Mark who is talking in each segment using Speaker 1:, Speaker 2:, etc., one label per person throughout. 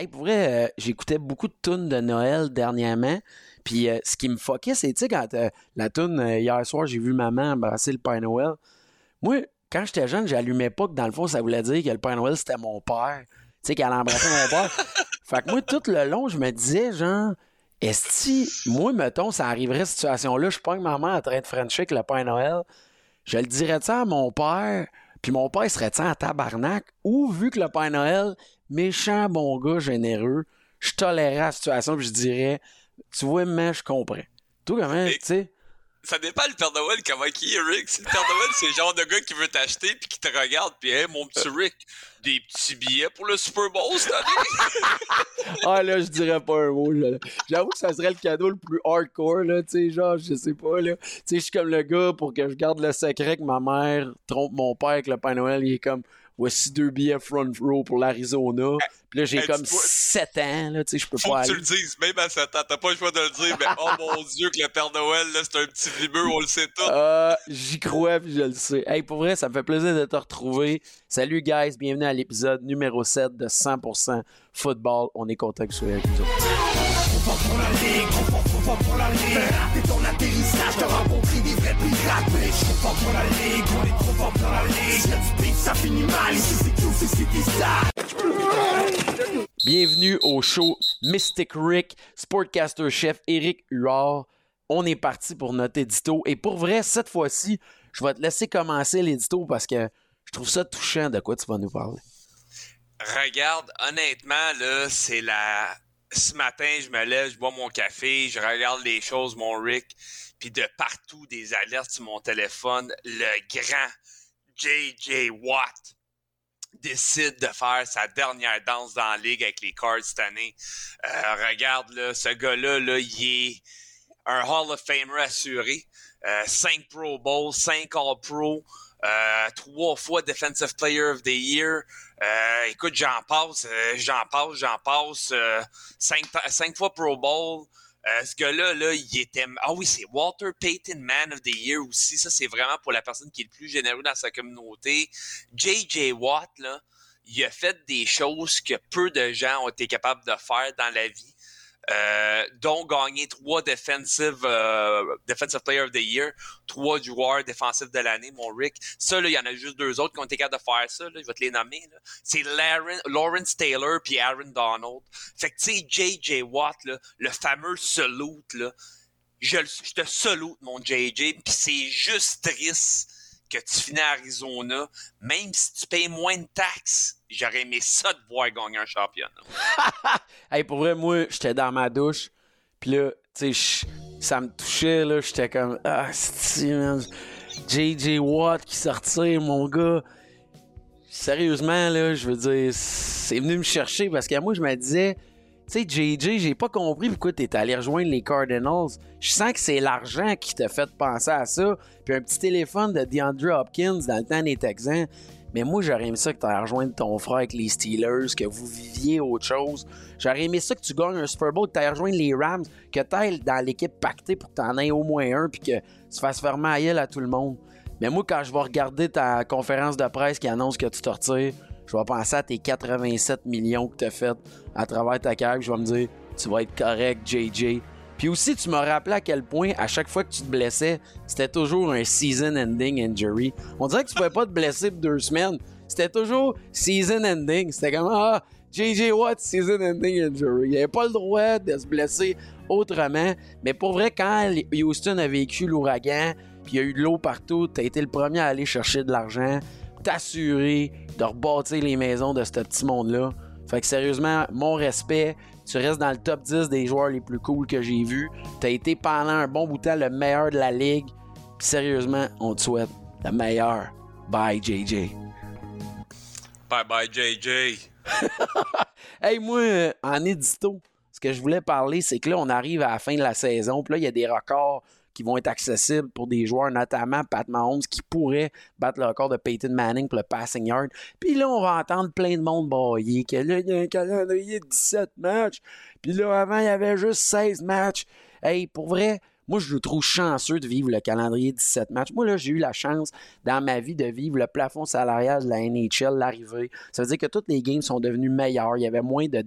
Speaker 1: Hey, pour vrai, euh, j'écoutais beaucoup de tunes de Noël dernièrement. Puis euh, ce qui me fuckait, c'est, tu sais, quand euh, la tune hier soir, j'ai vu maman embrasser le Père Noël. Moi, quand j'étais jeune, j'allumais pas que dans le fond, ça voulait dire que le Père Noël, c'était mon père. Tu sais, qu'elle embrassait mon père. Fait que moi, tout le long, je me disais, genre, est-ce que, moi, mettons, ça arriverait cette situation-là, je pas que maman en train de frencher avec le Père Noël, je le dirais-tu à mon père, puis mon père serait-tu en tabarnak, ou vu que le Père Noël, méchant bon gars, généreux, je tolérais la situation, puis je dirais, tu vois, mais je comprends. Toi, comment, tu sais,
Speaker 2: Ça dépend le Père Noël comment il est, Rick. Le Père Noël, c'est le genre de gars qui veut t'acheter puis qui te regarde puis hey, mon petit Rick, des petits billets pour le Super Bowl cette année.
Speaker 1: Ah là, je dirais pas un mot. J'avoue que ça serait le cadeau le plus hardcore, là, tu sais, genre, je sais pas, là. Tu sais, je suis comme le gars pour que je garde le secret que ma mère trompe mon père avec le Père Noël. Il est comme, voici deux billets front row pour l'Arizona. Puis là, j'ai comme
Speaker 2: dis-moi-
Speaker 1: 7 ans, là, tu sais, je peux
Speaker 2: Faut
Speaker 1: pas
Speaker 2: que tu
Speaker 1: aller.
Speaker 2: le dises, même à 7 ans. T'as pas le choix de le dire, mais oh mon Dieu, que le Père Noël, là, c'est un petit vimeux, on le sait tout.
Speaker 1: Euh, j'y crois puis je le sais. Hey, pour vrai, ça me fait plaisir de te retrouver. Salut, guys. Bienvenue à l'épisode numéro 7 de 100% football. On est content que tu sois avec nous autres.
Speaker 3: Trop fort pour la ligue, trop fort, trop fort pour la ligue. Rater ton atterrissage, t'as rencontré des vrais pirates. Mais je suis trop fort pour la ligue, on est trop fort pour la ligue. Si y'a du beef, ça finit mal. Ici c'est Q, c'est City
Speaker 1: Bienvenue au show Mystic Rick, Sportcaster chef Eric Huard. On est parti pour notre édito. Et pour vrai, cette fois-ci, je vais te laisser commencer l'édito parce que je trouve ça touchant de quoi tu vas nous parler.
Speaker 2: Regarde, honnêtement, là, c'est la. Ce matin, je me lève, je bois mon café, je regarde les choses, mon Rick, puis de partout des alertes sur mon téléphone, le grand JJ Watt décide de faire sa dernière danse dans la ligue avec les Cards cette année. Euh, regarde, là, ce gars-là, là, il est un Hall of Famer assuré. Euh, 5 Pro Bowls, 5 All-Pro, euh, trois fois Defensive Player of the Year. Euh, écoute, j'en passe, euh, j'en passe, j'en passe. euh, cinq, cinq fois Pro Bowl. Euh, ce gars-là, là, il était. Ah oui, c'est Walter Payton Man of the Year aussi. Ça, c'est vraiment pour la personne qui est le plus généreux dans sa communauté. JJ Watt, là, il a fait des choses que peu de gens ont été capables de faire dans la vie. Euh, dont gagner trois defensive, euh, defensive player of the year, trois joueurs défensifs de l'année, mon Rick. Ça, là, il y en a juste deux autres qui ont été capables de faire ça. Là, je vais te les nommer. C'est Lawrence Taylor puis Aaron Donald. Fait que, tu sais, J.J. Watt, là, le fameux salute, là, je te salute, mon JJ, puis c'est juste triste que tu finis à Arizona, même si tu payes moins de taxes, j'aurais aimé ça de voir gagner un championnat.
Speaker 1: Hey, pour vrai, moi, j'étais dans ma douche. Puis là, tu sais, ça me touchait, là. J'étais comme, ah, c'est. JJ Watt qui sortait, mon gars. Sérieusement, là, je veux dire, c'est venu me chercher parce que moi, je me disais, tu sais, JJ, j'ai pas compris pourquoi t'es allé rejoindre les Cardinals. Je sens que c'est l'argent qui t'a fait penser à ça. Puis un petit téléphone de DeAndre Hopkins dans le temps des Texans. Mais moi, j'aurais aimé ça que tu rejoindre ton frère avec les Steelers, que vous viviez autre chose. J'aurais aimé ça que tu gagnes un Super Bowl, que tu rejoindre les Rams, que tu ailles dans l'équipe pactée pour que tu aies au moins un, puis que tu fasses fermer à à tout le monde. Mais moi, quand je vais regarder ta conférence de presse qui annonce que tu te retires, je vais penser à tes 87 millions que tu as fait à travers ta carrière, je vais me dire, tu vas être correct, JJ. Puis aussi, tu m'as rappelé à quel point, à chaque fois que tu te blessais, c'était toujours un season-ending injury. On dirait que tu pouvais pas te blesser pour deux semaines. C'était toujours season-ending. C'était comme, ah, JJ Watt, season-ending injury. Il avait pas le droit de se blesser autrement. Mais pour vrai, quand Houston a vécu l'ouragan, puis il y a eu de l'eau partout, t'as été le premier à aller chercher de l'argent, t'assurer de rebâtir les maisons de ce petit monde-là. Fait que sérieusement, mon respect, tu restes dans le top 10 des joueurs les plus cool que j'ai vus. Tu as été pendant un bon bout de temps le meilleur de la ligue. Puis sérieusement, on te souhaite le meilleur. Bye, JJ.
Speaker 2: Bye bye, JJ.
Speaker 1: Hey, moi, en édito, ce que je voulais parler, c'est que là, on arrive à la fin de la saison. Puis là, il y a des records qui vont être accessibles pour des joueurs, notamment Pat Mahomes, qui pourrait battre le record de Peyton Manning pour le passing yard. Puis là, on va entendre plein de monde bailler que là, il y a un calendrier de 17 matchs. Puis là, avant, il y avait juste 16 matchs. Hey, pour vrai, moi, je le trouve chanceux de vivre le calendrier 17 matchs. Moi, là, j'ai eu la chance dans ma vie de vivre le plafond salarial de la NHL, l'arrivée. Ça veut dire que toutes les games sont devenues meilleures. Il y avait moins de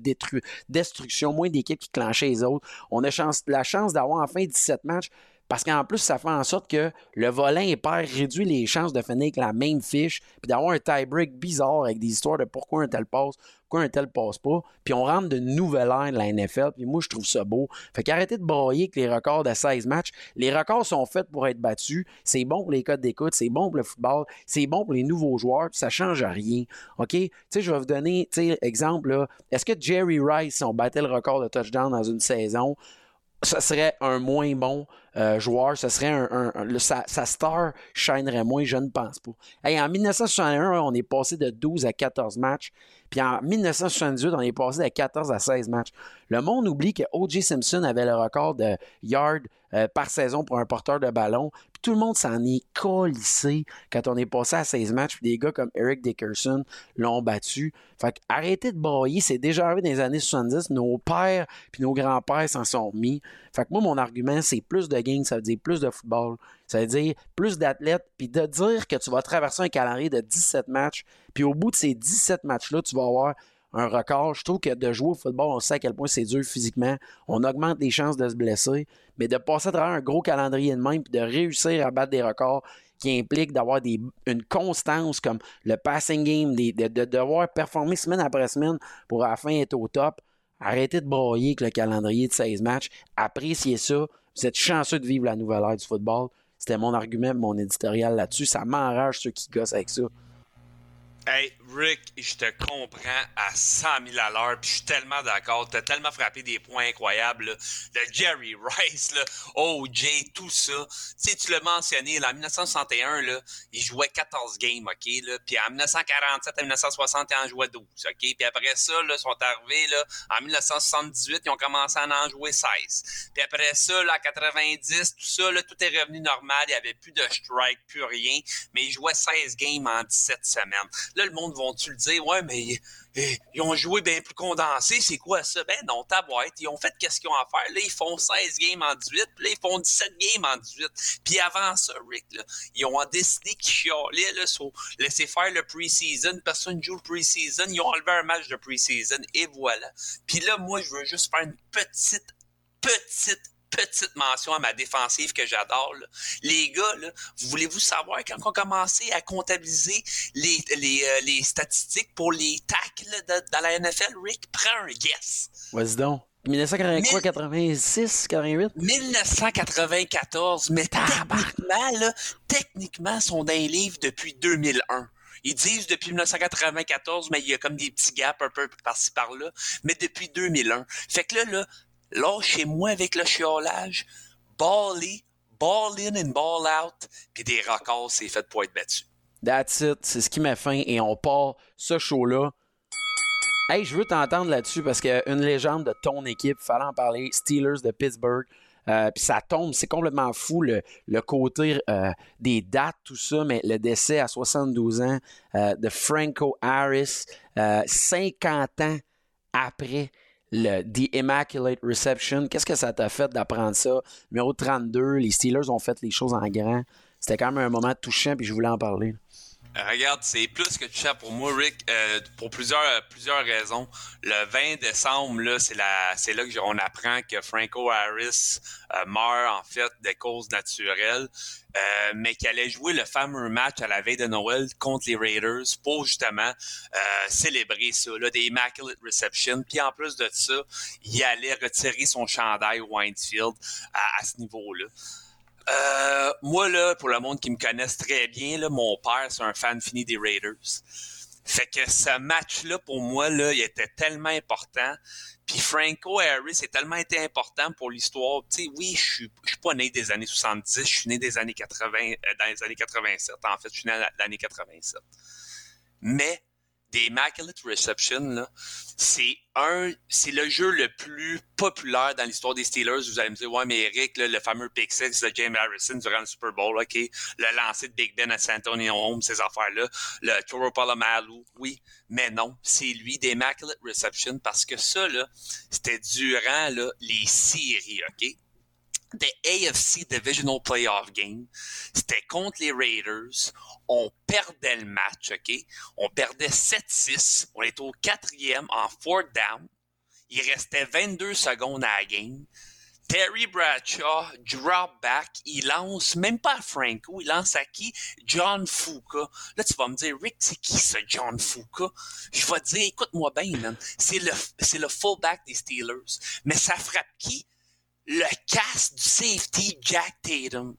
Speaker 1: destruction, moins d'équipes qui clenchaient les autres. On a chance, la chance d'avoir enfin 17 matchs. Parce qu'en plus, ça fait en sorte que le volant perd réduit les chances de finir avec la même fiche, puis d'avoir un tie-break bizarre avec des histoires de pourquoi un tel passe, pourquoi un tel passe pas. Puis on rentre de nouvelles ères de la NFL, puis moi, je trouve ça beau. Fait qu'arrêtez de broyer avec les records de 16 matchs. Les records sont faits pour être battus. C'est bon pour les codes d'écoute, c'est bon pour le football, c'est bon pour les nouveaux joueurs, puis ça change rien. OK? Tu sais, je vais vous donner, tu exemple, là. Est-ce que Jerry Rice, on battait le record de touchdown dans une saison, ça serait un moins bon euh, joueur, ce serait un, sa, star shinerait moins, je ne pense pas. en 1961, on est passé de 12 à 14 matchs. Puis en 1978, on est passé de 14 à 16 matchs. Le monde oublie que O.J. Simpson avait le record de yards euh, par saison pour un porteur de ballon. Tout le monde s'en est colissé quand on est passé à 16 matchs. Puis des gars comme Eric Dickerson l'ont battu. Fait arrêtez de broyer. C'est déjà arrivé dans les années 70. Nos pères puis nos grands-pères s'en sont mis. Fait que moi, mon argument, c'est plus de games, ça veut dire plus de football. Ça veut dire plus d'athlètes, puis de dire que tu vas traverser un calendrier de 17 matchs, puis au bout de ces 17 matchs-là, tu vas avoir un record. Je trouve que de jouer au football, on sait à quel point c'est dur physiquement. On augmente les chances de se blesser. Mais de passer à travers un gros calendrier de même, puis de réussir à battre des records qui impliquent d'avoir une constance comme le passing game, de, devoir performer semaine après semaine pour à la être au top. Arrêtez de broyer avec le calendrier de 16 matchs. Appréciez ça. Vous êtes chanceux de vivre la nouvelle ère du football. C'était mon argument, mon éditorial là-dessus. Ça m'enrage ceux qui gossent avec ça.
Speaker 2: Hey, Rick, je te comprends à 100 000 à l'heure, puis je suis tellement d'accord. Tu as tellement frappé des points incroyables. Là. Le Jerry Rice, là, OJ, tout ça. Tu sais, tu l'as mentionné, là, en 1961, là, il jouait 14 games, OK? Là, puis en 1947 à 1960, il en jouait 12, OK? Puis après ça, là, ils sont arrivés, là, en 1978, ils ont commencé à en jouer 16. Puis après ça, là, en 90, tout ça, là, tout est revenu normal. Il n'y avait plus de strike, plus rien. Mais ils jouaient 16 games en 17 semaines. Là, le monde vont-tu le dire, ouais, mais eh, ils ont joué bien plus condensé, c'est quoi ça? Ben non, ta boîte, ils ont fait qu'est-ce qu'ils ont à faire. Là, ils font 16 games en 18, puis là, ils font 17 games en 18. Puis avant ça, Rick, là, ils ont décidé qu'ils chialaient, là, sur faire le pre-season. Personne joue le pre-season. Ils ont enlevé un match de pre-season, et voilà. Puis là, moi, je veux juste faire une petite, petite petite mention à ma défensive que j'adore. Les gars, là, voulez-vous savoir quand on a commencé à comptabiliser les, les, euh, les statistiques pour les tacles dans la NFL, Rick? Prends un guess.
Speaker 1: Vas-y donc. 1986, 88?
Speaker 2: 1994, mais techniquement, là, techniquement, sont dans les livres depuis 2001. Ils disent depuis 1994, mais il y a comme des petits gaps un peu par-ci par-là. Mais depuis 2001. Fait que là, là, lâchez-moi avec le chiolage, ball ball in and ball out, puis des records, c'est fait pour être battu.
Speaker 1: That's it, c'est ce qui m'a faim et on part ce show-là. Hey, je veux t'entendre là-dessus parce qu'une légende de ton équipe, fallait en parler, Steelers de Pittsburgh. Euh, puis ça tombe, c'est complètement fou le, côté euh, des dates, tout ça, mais le décès à 72 ans euh, de Franco Harris, 50 ans après le The Immaculate Reception. Qu'est-ce que ça t'a fait d'apprendre ça? Numéro 32, les Steelers ont fait les choses en grand. C'était quand même un moment touchant, puis je voulais en parler.
Speaker 2: Euh, regarde, c'est plus que touchant pour moi, Rick, euh, pour plusieurs, plusieurs raisons. Le 20 décembre, là, c'est, là qu'on apprend que Franco Harris euh, meurt, en fait, des causes naturelles. Euh, mais qui allait jouer le fameux match à la veille de Noël contre les Raiders pour justement euh, célébrer ça, là, des Immaculate Reception. Puis en plus de ça, il allait retirer son chandail Winefield à, ce niveau-là. Euh, moi, là, pour le monde qui me connaisse très bien, là, mon père, c'est un fan fini des Raiders. Fait que ce match-là, pour moi, là, il était tellement important. Puis Franco Harris est tellement été important pour l'histoire. Tu sais, oui, je suis, suis pas né des années 70, je suis né des années 80, euh, dans les années 87. En fait, je suis né l'année 87. Mais des Immaculate Reception, c'est un, c'est le jeu le plus populaire dans l'histoire des Steelers. Vous allez me dire, ouais, mais Eric, le fameux six de James Harrison durant le Super Bowl, OK, le lancer de Big Ben à San Antonio Home, ces affaires-là, le Toro Palomalu, oui, mais non, c'est lui des Immaculate Reception parce que ça, là, c'était durant là, les séries, OK? C'était AFC Divisional Playoff Game. C'était contre les Raiders. On perdait le match, OK? On perdait 7-6. On était au quatrième en fourth down. Il restait 22 secondes à la game. Terry Bradshaw drop back, il lance même pas à Franco, il lance à qui? John Fuka. Là, tu vas me dire, Rick, c'est qui ce John Fuka? Je vais te dire, écoute-moi bien. C'est le, c'est le fullback des Steelers. Mais ça frappe qui? Le casse du safety Jack Tatum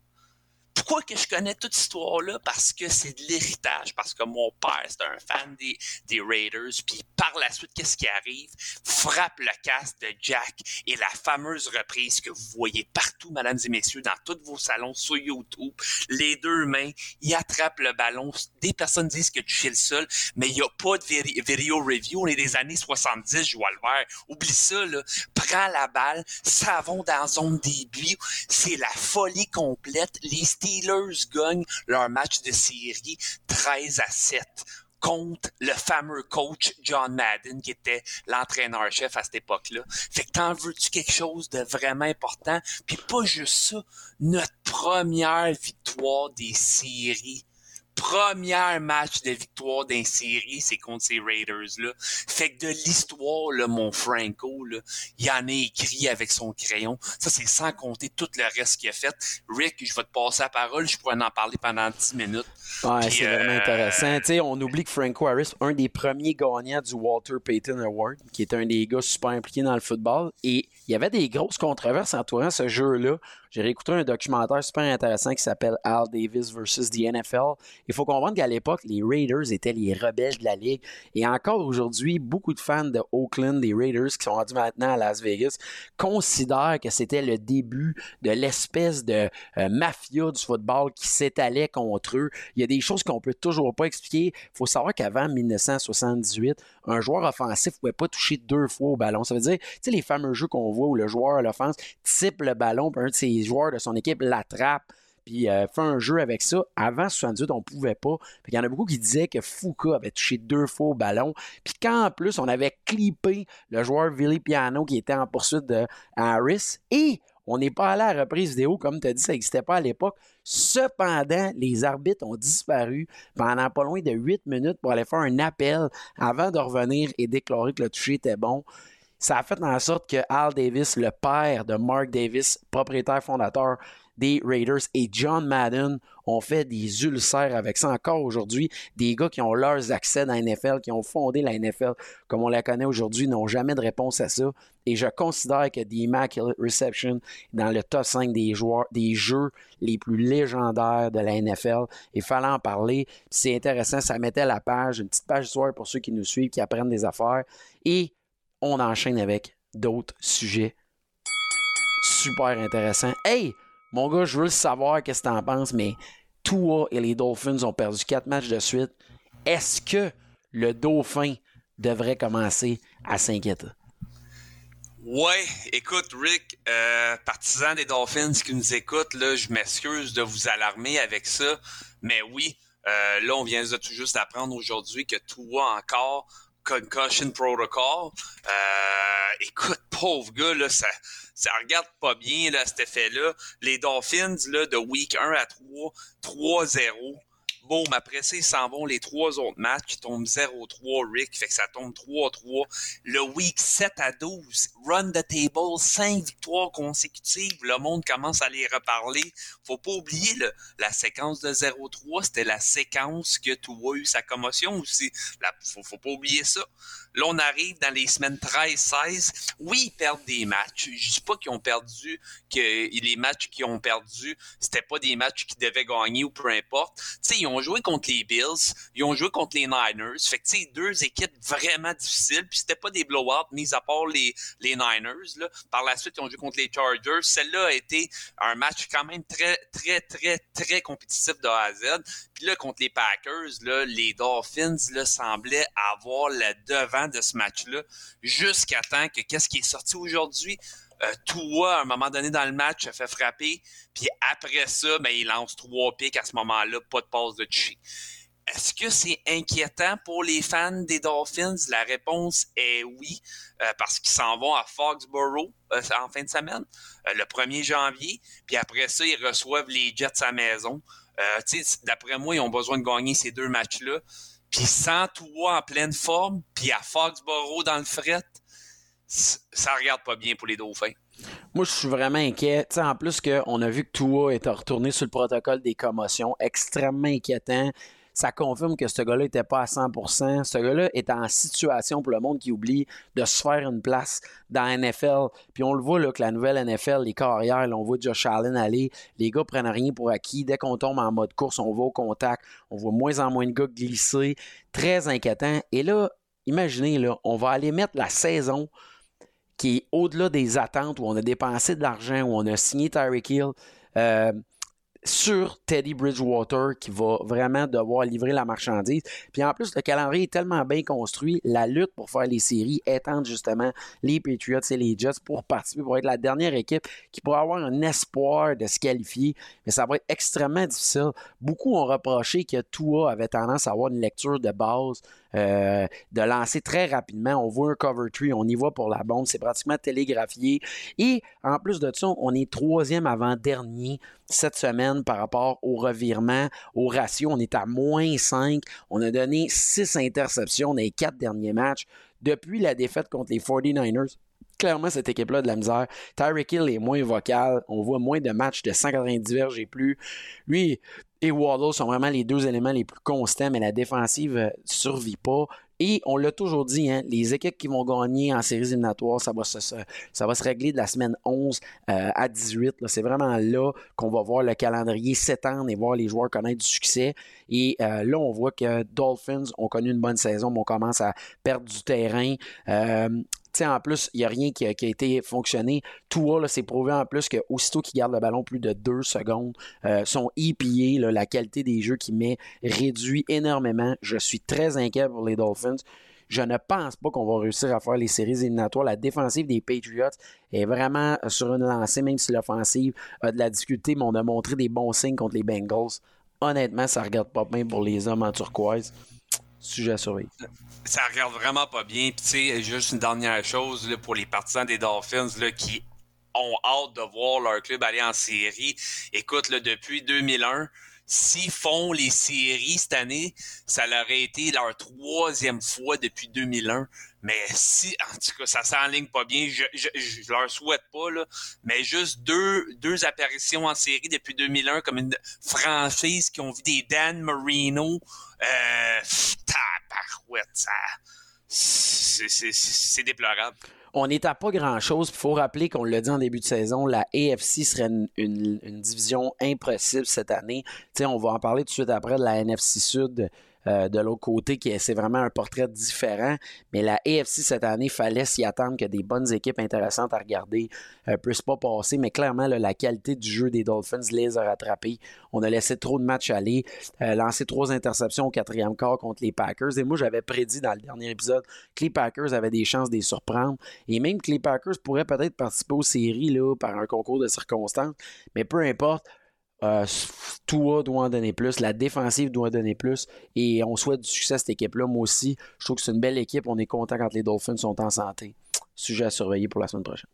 Speaker 2: pourquoi que je connais toute cette histoire-là? Parce que c'est de l'héritage, parce que mon père, c'est un fan des, Raiders, puis par la suite, qu'est-ce qui arrive? Frappe le casque de Jack et la fameuse reprise que vous voyez partout, mesdames et messieurs, dans tous vos salons sur YouTube. Les deux mains, il attrape le ballon. Des personnes disent que tu le seul, mais il n'y a pas de vidéo review. On est des années 70, je vois le voir. Oublie ça, là. Prends la balle, savon dans zone début. C'est la folie complète. Steelers gagnent leur match de série 13 à 7 contre le fameux coach John Madden, qui était l'entraîneur-chef à cette époque-là. Fait que t'en veux-tu quelque chose de vraiment important? Puis pas juste ça, notre première victoire des séries premier match de victoire d'un série, c'est contre ces Raiders-là. Fait que de l'histoire, là, mon Franco, là, il en a écrit avec son crayon. Ça, c'est sans compter tout le reste qu'il a fait. Rick, je vais te passer la parole, je pourrais en parler pendant 10 minutes.
Speaker 1: Ouais, c'est vraiment euh, intéressant. on oublie que Franco Harris, un des premiers gagnants du Walter Payton Award, qui est un des gars super impliqués dans le football, et il y avait des grosses controverses entourant ce jeu-là. J'ai réécouté un documentaire super intéressant qui s'appelle Al Davis versus the NFL. Il faut comprendre qu'à l'époque, les Raiders étaient les rebelles de la ligue. Et encore aujourd'hui, beaucoup de fans de Oakland, des Raiders, qui sont rendus maintenant à Las Vegas, considèrent que c'était le début de l'espèce de euh, mafia du football qui s'étalait contre eux. Il y a des choses qu'on peut toujours pas expliquer. Il faut savoir qu'avant 1978, un joueur offensif ne pouvait pas toucher deux fois au ballon. Ça veut dire, tu sais, les fameux jeux qu'on voit où le joueur à l'offense type le ballon, puis un de ses joueurs de son équipe l'attrape puis euh, fait un jeu avec ça. Avant 78, on pouvait pas. Il y en a beaucoup qui disaient que Foucault avait touché deux fois au ballon. Puis qu'en plus, on avait clippé le joueur Billy Piano qui était en poursuite de Harris. Et on n'est pas allé à la reprise vidéo, comme tu as dit, ça n'existait pas à l'époque. Cependant, les arbitres ont disparu pendant pas loin de 8 minutes pour aller faire un appel avant de revenir et déclarer que le toucher était bon. Ça a fait en sorte que Al Davis, le père de Mark Davis, propriétaire fondateur des Raiders, et John Madden ont fait des ulcères avec ça encore aujourd'hui. Des gars qui ont leurs accès dans la NFL, qui ont fondé la NFL comme on la connaît aujourd'hui, n'ont jamais de réponse à ça. Et je considère que The Immaculate Reception dans le top 5 des joueurs, des jeux les plus légendaires de la NFL. Il fallait en parler. C'est intéressant, ça mettait la page, une petite page d'histoire pour ceux qui nous suivent, qui apprennent des affaires. Et on enchaîne avec d'autres sujets super intéressants. Hey, mon gars, je veux savoir qu'est-ce que tu en penses, mais Tua et les Dolphins ont perdu quatre matchs de suite. Est-ce que le Dauphin devrait commencer à s'inquiéter?
Speaker 2: Ouais, écoute, Rick, euh, partisan des Dolphins qui nous écoutent, là, je m'excuse de vous alarmer avec ça, mais oui, euh, là, on vient de tout juste d'apprendre aujourd'hui que Tua encore concussion protocol. Euh, écoute, pauvre gars, ça, ça regarde pas bien, cet effet-là. Les Dolphins, de week 1 à 3, 3-0. Boum, après ça, ils s'en vont les trois autres matchs. Ils tombent 0-3, Rick. Fait que ça tombe 3-3. Le week 7 à 12, run the table, 5 victoires consécutives. Le monde commence à les reparler. Faut pas oublier le, la séquence de 0-3. C'était la séquence que tu as eu sa commotion aussi. Faut pas oublier ça. Là, on arrive dans les semaines 13-16. Oui, ils perdent des matchs. Je dis pas qu'ils ont perdu, que les matchs qu'ils ont perdu, c'était pas des matchs qu'ils devaient gagner ou peu importe. Tu sais, ils ont joué contre les Bills, ils ont joué contre les Niners. Fait que, deux équipes vraiment difficiles. Puis c'était pas des blowouts, mis à part les, les Niners. Là. Par la suite, ils ont joué contre les Chargers. Celle-là a été un match quand même très, très, très, très compétitif de A à Z. Puis là, contre les Packers, là, les Dolphins là, semblaient avoir le devant de ce match-là jusqu'à temps que qu'est-ce qui est sorti aujourd'hui? Euh, à un moment donné dans le match, a fait frapper. Puis après ça, ben, il lance trois pics à ce moment-là, pas de passe de chi. est-ce que c'est inquiétant pour les fans des Dolphins? La réponse est oui, euh, parce qu'ils s'en vont à Foxborough euh, en fin de semaine, euh, le 1er janvier, puis après ça, ils reçoivent les Jets à maison. D'après moi, ils ont besoin de gagner ces deux matchs-là. Puis sans toi en pleine forme, puis à Foxborough dans le fret, ça regarde pas bien pour les Dauphins.
Speaker 1: Moi, je suis vraiment inquiet. en plus qu'on a vu que Tua est retourné sur le protocole des commotions, extrêmement inquiétant ça confirme que ce gars-là n'était pas à 100% Ce gars-là est en situation, pour le monde qui oublie, de se faire une place dans la NFL. Puis on le voit là, que la nouvelle NFL, les carrières, on voit Josh Allen aller. Les gars prennent rien pour acquis. Dès qu'on tombe en mode course, on va au contact. On voit moins en moins de gars glisser. Très inquiétant. Et là, imaginez, là, on va aller mettre la saison qui est au-delà des attentes, où on a dépensé de l'argent, où on a signé Tyreek Hill. Euh, sur Teddy Bridgewater qui va vraiment devoir livrer la marchandise. Puis en plus, le calendrier est tellement bien construit, la lutte pour faire les séries étend justement les Patriots et les Jets pour participer, pour être la dernière équipe qui pourra avoir un espoir de se qualifier. Mais ça va être extrêmement difficile. Beaucoup ont reproché que Tua avait tendance à avoir une lecture de base euh, de lancer très rapidement. On voit un cover tree, on y va pour la bombe, c'est pratiquement télégraphié. Et en plus de ça, on est troisième avant-dernier cette semaine par rapport au revirement, au ratio. On est à moins 5. On a donné 6 interceptions dans les quatre derniers matchs depuis la défaite contre les 49ers clairement cette équipe-là de la misère. Tyreek Hill est moins vocal. On voit moins de matchs de 190 verges et plus. Lui, et Waddle sont vraiment les deux éléments les plus constants, mais la défensive ne euh, survit pas. Et on l'a toujours dit, hein, les équipes qui vont gagner en séries éliminatoires, ça va se, régler de la semaine 11 euh, à 18. C'est vraiment là qu'on va voir le calendrier s'étendre et voir les joueurs connaître du succès. Et euh, là, on voit que Dolphins ont connu une bonne saison, mais on commence à perdre du terrain en plus, il n'y a rien qui a, été fonctionné. Tout là, c'est prouvé en plus qu'aussitôt qu'il garde le ballon plus de deux secondes, euh, son EPA, la qualité des jeux qu'il met, réduit énormément. Je suis très inquiet pour les Dolphins. Je ne pense pas qu'on va réussir à faire les séries éliminatoires. La défensive des Patriots est vraiment sur une lancée, même si l'offensive a de la difficulté, mais on a montré des bons signes contre les Bengals. Honnêtement, ça ne regarde pas bien pour les hommes en turquoise. Sujet à surveiller.
Speaker 2: Ça regarde vraiment pas bien. Puis, tu sais, juste une dernière chose là, pour les partisans des Dolphins là, qui ont hâte de voir leur club aller en série. Écoute, là, depuis 2001, s'ils font les séries cette année, ça leur aurait été leur troisième fois depuis 2001. Mais si, en tout cas, ça s'enligne pas bien, je, je, leur souhaite pas, là, mais juste deux, deux apparitions en série depuis 2001 comme une franchise qui ont vu des Dan Marino, euh, c'est déplorable.
Speaker 1: On n'est à pas grand-chose. Il faut rappeler qu'on l'a dit en début de saison, la AFC serait une, division impossible cette année. on va en parler tout de suite après de la NFC Sud euh, de l'autre côté, qui c'est vraiment un portrait différent. Mais la AFC cette année, fallait s'y attendre que des bonnes équipes intéressantes à regarder ne euh, puissent pas passer. Mais clairement, la qualité du jeu des Dolphins les a rattrapés. On a laissé trop de matchs aller, euh, lancé trois interceptions au quatrième quart contre les Packers. Et moi, j'avais prédit dans le dernier épisode que les Packers avaient des chances de les surprendre. Et même que les Packers pourraient peut-être participer aux séries par un concours de circonstances. Mais peu importe. Euh, Tua doit en donner plus, la défensive doit en donner plus et on souhaite du succès à cette équipe-là. Moi aussi, je trouve que c'est une belle équipe. On est content quand les Dolphins sont en santé. Sujet à surveiller pour la semaine prochaine.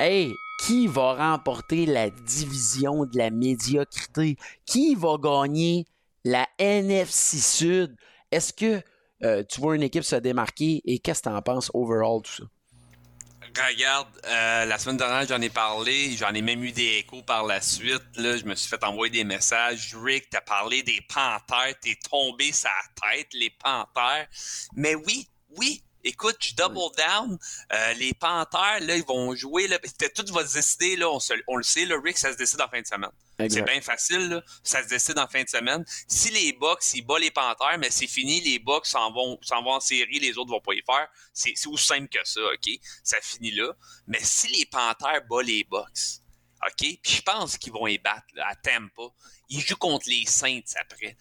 Speaker 1: Hey, qui va remporter la division de la médiocrité? Qui va gagner la NFC Sud? Est-ce que euh, tu vois une équipe se démarquer et qu'est-ce que tu en penses overall tout ça?
Speaker 2: Regarde, euh, la semaine dernière, j'en ai parlé, j'en ai même eu des échos par la suite. Là, je me suis fait envoyer des messages. Rick, t'as parlé des panthères, t'es tombé sa tête, les panthères. Mais oui, oui, écoute, je double down. Euh, les Panthers, là, ils vont jouer. Là, tout va se décider, là, on, le sait, le Rick, ça se décide en fin de semaine. C'est bien facile, là, ça se décide en fin de semaine. Si les Bucks, ils battent les Panthers, mais c'est fini, les Bucks s'en vont, s'en vont en série, les autres vont pas y faire. C'est, aussi simple que ça, OK? Ça finit là. Mais si les Panthers battent les Bucks, OK? Puis je pense qu'ils vont y battre là, à Tampa. Ils jouent contre les Saints après.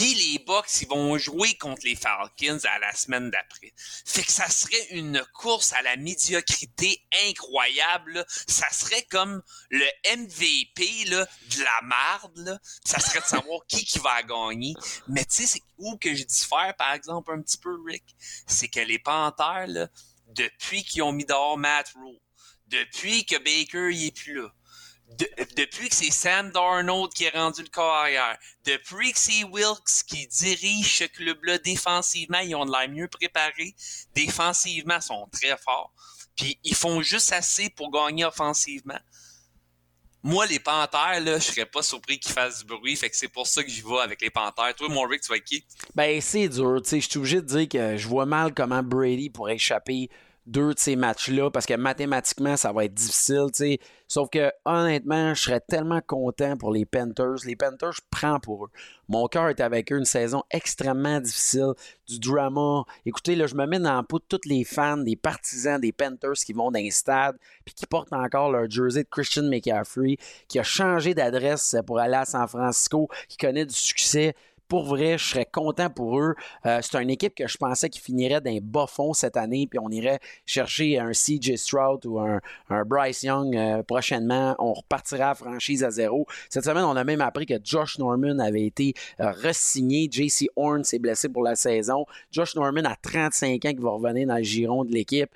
Speaker 2: Puis les Bucks, ils vont jouer contre les Falcons à la semaine d'après. Fait que ça serait une course à la médiocrité incroyable. Ça serait comme le MVP de la marde. Ça serait de savoir qui qui va gagner. Mais tu sais, c'est où que je diffère, par exemple, un petit peu, Rick? C'est que les Panthers, depuis qu'ils ont mis dehors Matt Rowe, depuis que Baker il est plus là, depuis que c'est Sam Darnold qui est rendu le carrière, depuis que c'est Wilkes qui dirige ce club-là défensivement, ils ont de l'air mieux préparés. Défensivement, ils sont très forts. Puis ils font juste assez pour gagner offensivement. Moi, les Panthères, là, je serais pas surpris qu'ils fassent du bruit. Fait que c'est pour ça que j'y vais avec les Panthères. Toi, mon Rick, tu vas qui?
Speaker 1: Ben, c'est dur. Je suis obligé de dire que je vois mal comment Brady pourrait échapper deux de ces matchs-là parce que mathématiquement, ça va être difficile. sais. Sauf que honnêtement, je serais tellement content pour les Panthers. Les Panthers, je prends pour eux. Mon cœur est avec eux une saison extrêmement difficile, du drama. Écoutez, là, je me mets dans le pot de tous les fans, des partisans des Panthers qui vont dans les stades puis qui portent encore leur jersey de Christian McCaffrey, qui a changé d'adresse pour aller à San Francisco, qui connaît du succès pour vrai, je serais content pour eux. Euh, c'est une équipe que je pensais qui finirait d'un bas fond cette année, puis on irait chercher un CJ Stroud ou un, Bryce Young euh, prochainement. On repartira à franchise à zéro. Cette semaine, on a même appris que Josh Norman avait été euh, resigné. JC Horn s'est blessé pour la saison. Josh Norman a 35 ans qui va revenir dans le giron de l'équipe.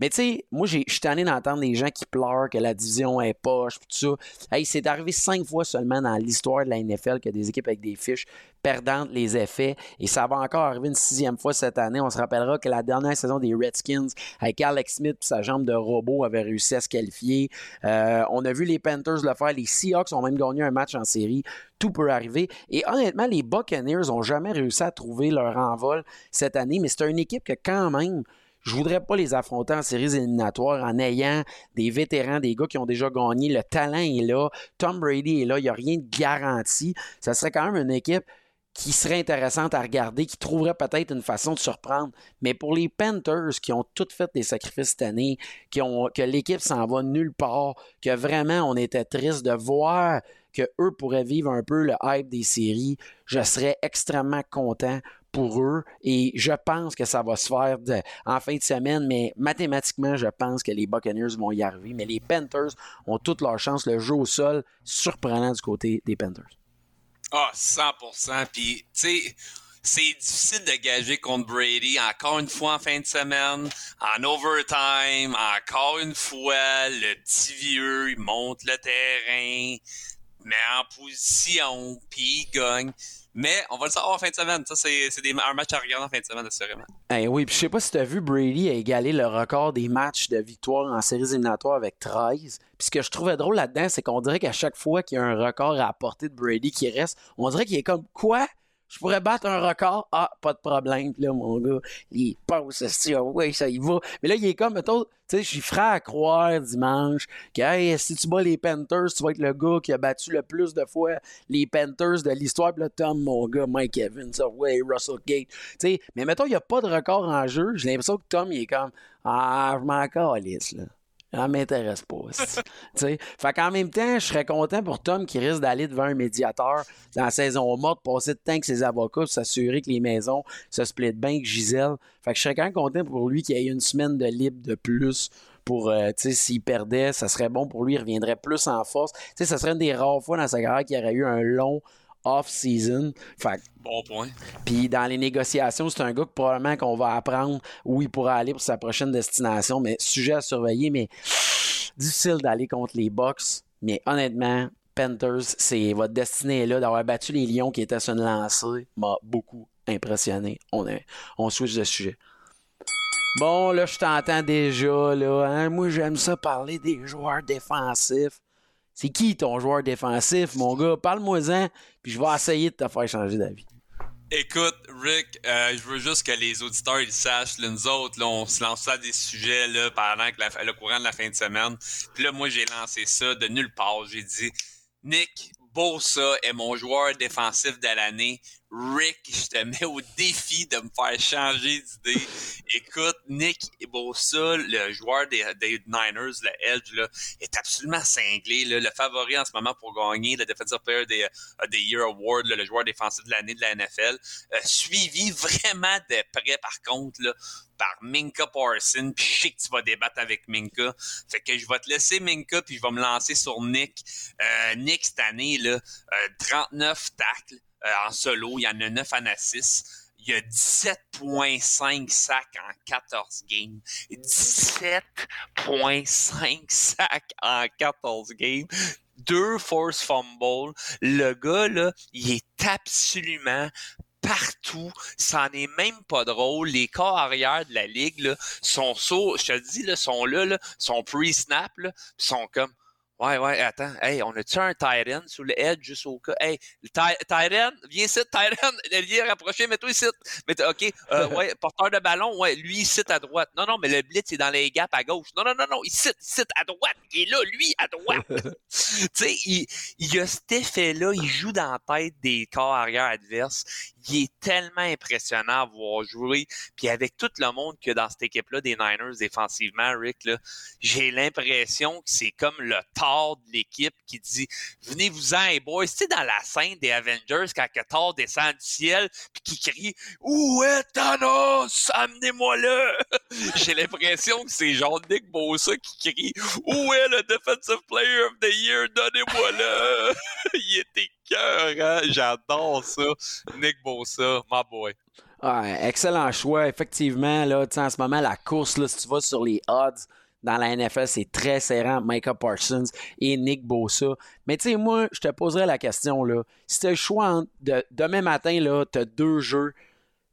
Speaker 1: Mais tu sais, moi, je suis tanné d'entendre des gens qui pleurent que la division est poche, tout ça. Hey, c'est arrivé cinq fois seulement dans l'histoire de la NFL que des équipes avec des fiches perdantes les effets. Et ça va encore arriver une sixième fois cette année. On se rappellera que la dernière saison des Redskins, avec Alex Smith et sa jambe de robot, avait réussi à se qualifier. Euh, on a vu les Panthers le faire. Les Seahawks ont même gagné un match en série. Tout peut arriver. Et honnêtement, les Buccaneers n'ont jamais réussi à trouver leur envol cette année. Mais c'est une équipe que quand même je voudrais pas les affronter en séries éliminatoires en ayant des vétérans, des gars qui ont déjà gagné. Le talent est là. Tom Brady est là. Il n'y a rien de garanti. Ça serait quand même une équipe qui serait intéressante à regarder, qui trouverait peut-être une façon de surprendre. Mais pour les Panthers qui ont toutes fait des sacrifices cette année, que l'équipe s'en va nulle part, que vraiment on était triste de voir que eux pourraient vivre un peu le hype des séries, je serais extrêmement content pour eux et je pense que ça va se faire en fin de semaine, mais mathématiquement, je pense que les Buccaneers vont y arriver. Mais les Panthers ont toutes leurs chances. Le jeu au sol, surprenant du côté des Panthers.
Speaker 2: Ah, 100%. Puis, tu sais, c'est difficile de gager contre Brady encore une fois en fin de semaine, en overtime, encore une fois, le petit vieux, il monte le terrain, met en position, puis il gagne. Mais on va le savoir en fin de semaine. Ça, c'est, un match à regarder en fin de semaine, assurément.
Speaker 1: Eh oui, puis je sais pas si tu as vu, Brady a égalé le record des matchs de victoire en séries éliminatoires avec 13. Puis ce que je trouvais drôle là-dedans, c'est qu'on dirait qu'à chaque fois qu'il y a un record à apporter de Brady qui reste, on dirait qu'il est comme quoi? Je pourrais battre un record. Ah, pas de problème. là, mon gars, il passe, ah oui, ça y va. Mais là, il est comme, mettons, tu sais, je suis frais à croire dimanche que, si tu bats les Panthers, tu vas être le gars qui a battu le plus de fois les Panthers de l'histoire. Puis là, Tom, mon gars, Mike Evans, ah ouais, Russell Gate. Tu sais, mais mettons, il n'y a pas de record en jeu. J'ai l'impression que Tom, il est comme, ah, je m'en calisse, là. Ça m'intéresse pas. fait qu'en même temps, je serais content pour Tom qui risque d'aller devant un médiateur dans la saison morte, passer de temps avec ses avocats, s'assurer que les maisons se splitent bien avec Gisèle. Fait que je serais quand même content pour lui qu'il ait une semaine de libre de plus pour, euh, s'il perdait, ça serait bon pour lui, il reviendrait plus en force. Tu ça serait une des rares fois dans sa carrière qu'il aurait eu un long off-season.
Speaker 2: Bon point.
Speaker 1: Puis dans les négociations, c'est un gars que probablement qu'on va apprendre où il pourra aller pour sa prochaine destination. Mais sujet à surveiller, mais difficile d'aller contre les Bucks. Mais honnêtement, Panthers, c'est votre destinée est là. D'avoir battu les Lions qui étaient sur une lancée m'a beaucoup impressionné. On, est, on switch de sujet. Bon, là, je t'entends déjà, là. Hein? Moi, j'aime ça parler des joueurs défensifs. C'est qui ton joueur défensif, mon gars? Parle-moi-en, puis je vais essayer de te faire changer d'avis.
Speaker 2: Écoute, Rick, euh, je veux juste que les auditeurs ils sachent, là, nous autres, on se lance ça des sujets là, pendant le courant de la fin de semaine. Puis là, moi, j'ai lancé ça de nulle part. J'ai dit Nick Bosa est mon joueur défensif de l'année Rick, je te mets au défi de me faire changer d'idée. Écoute, Nick Bosa, le joueur des, des, Niners, le Edge, là, est absolument cinglé. Là, le favori en ce moment pour gagner le Defensive Player des, uh, des Year Award, là, le joueur défensif de l'année de la NFL. Euh, suivi vraiment de près, par contre, là, par Minka Parson. Puis je sais que tu vas débattre avec Minka. Fait que je vais te laisser Minka, puis je vais me lancer sur Nick. Euh, Nick, cette année, là, euh, 39 tacles. Euh, en solo. Il y en a 9 en assist. Il y a 17.5 sacs en 14 games. 17.5 sacs en 14 games. Deux force fumbles. Le gars, là, il est absolument partout. Ça n'est est même pas drôle. Les corps arrière de la ligue, là, sont so, je te dis, là, sont là, là sont pre-snap, là, sont comme, Ouais, ouais, attends. Hey, on a-tu un Tyrant sous le edge juste au cas? Hey, Tyrant, viens ici, Tyrant. Le lien rapproché, mets-toi ici. Mais OK, euh, ouais, porteur de ballon, ouais, lui, ici à droite. Non, non, mais le blitz est dans les gaps à gauche. Non, non, non, non, ici, ici à droite. Il est là, lui, à droite. tu sais, il, il y a cet effet-là, il joue dans la tête des corps arrière adverses il est tellement impressionnant à voir jouer. Puis avec tout le monde a dans cette équipe-là des Niners défensivement, Rick, j'ai l'impression que c'est comme le tort de l'équipe qui dit Venez-vous-en, hey boys. Tu sais, dans la scène des Avengers, quand Thor descend du ciel puis qui crie Où est Thanos? Amenez-moi là! j'ai l'impression que c'est genre Nick Bosa qui crie Où est le Defensive Player of the Year? Donnez-moi là! il était cœur, J'adore ça. Nick Bosa, my boy.
Speaker 1: excellent choix. Effectivement, là, en ce moment, la course, là, si tu vas sur les odds dans la NFL, c'est très serrant. Micah Parsons et Nick Bosa. Mais tu sais, moi, je te poserais la question. Si tu as le choix de, demain matin, tu as deux jeux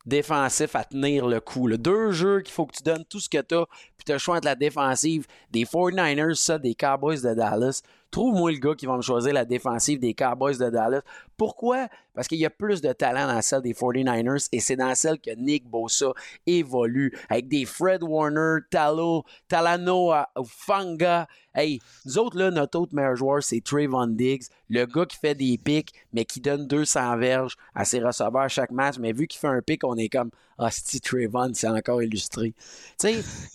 Speaker 1: défensifs à tenir le coup. Deux jeux qu'il faut que tu donnes tout ce que tu as, puis tu as le choix entre la défensive des 49ers, ça, des Cowboys de Dallas. Trouve-moi le gars qui va me choisir la défensive des Cowboys de Dallas. Pourquoi? Parce qu'il y a plus de talent dans celle des 49ers et c'est dans celle que Nick Bosa évolue avec des Fred Warner, Talo, Talano, Fanga. Hey, nous autres, là, notre autre meilleur joueur, c'est Trayvon Diggs, le gars qui fait des pics, mais qui donne 200 verges à ses receveurs chaque match. Mais vu qu'il fait un pic, on est comme, Hostie Trayvon, c'est encore illustré.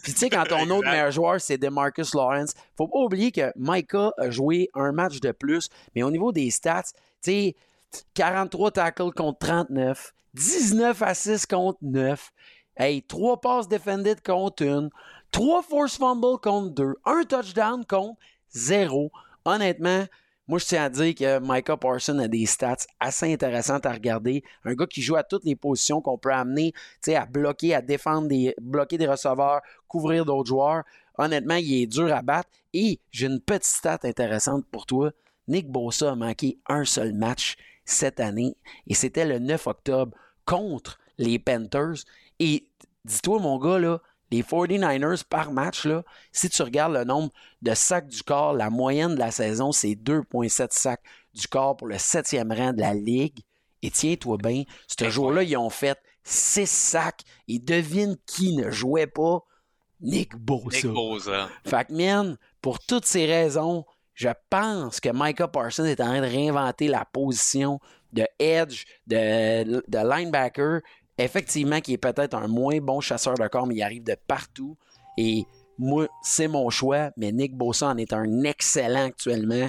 Speaker 1: Puis tu sais, quand ton autre meilleur joueur, c'est DeMarcus Lawrence, faut pas oublier que Micah a joué un match de plus, mais au niveau des stats, tu sais, 43 tackles contre 39, 19 assists contre 9, hey, 3 passes defended contre 1, 3 force fumbles contre 2, 1 touchdown contre 0. Honnêtement, moi, je tiens à dire que Micah Parson a des stats assez intéressantes à regarder. Un gars qui joue à toutes les positions qu'on peut amener à bloquer, à défendre, des, bloquer des receveurs, couvrir d'autres joueurs. Honnêtement, il est dur à battre. Et j'ai une petite stat intéressante pour toi. Nick Bosa a manqué un seul match cette année et c'était le 9 octobre contre les Panthers. Et dis-toi, mon gars, là, les 49ers par match, là, si tu regardes le nombre de sacs du corps, la moyenne de la saison, c'est 2,7 sacs du corps pour le septième rang de la Ligue. Et tiens-toi bien, ce jour-là, ils ont fait 6 sacs. Et devine qui ne jouait pas? Nick Bosa.
Speaker 2: Nick Bosa.
Speaker 1: Fait que, man, pour toutes ces raisons, je pense que Micah Parsons est en train de réinventer la position de edge, de, de linebacker effectivement, qui est peut-être un moins bon chasseur de corps, mais il arrive de partout. Et moi, c'est mon choix, mais Nick Bossa en est un excellent actuellement.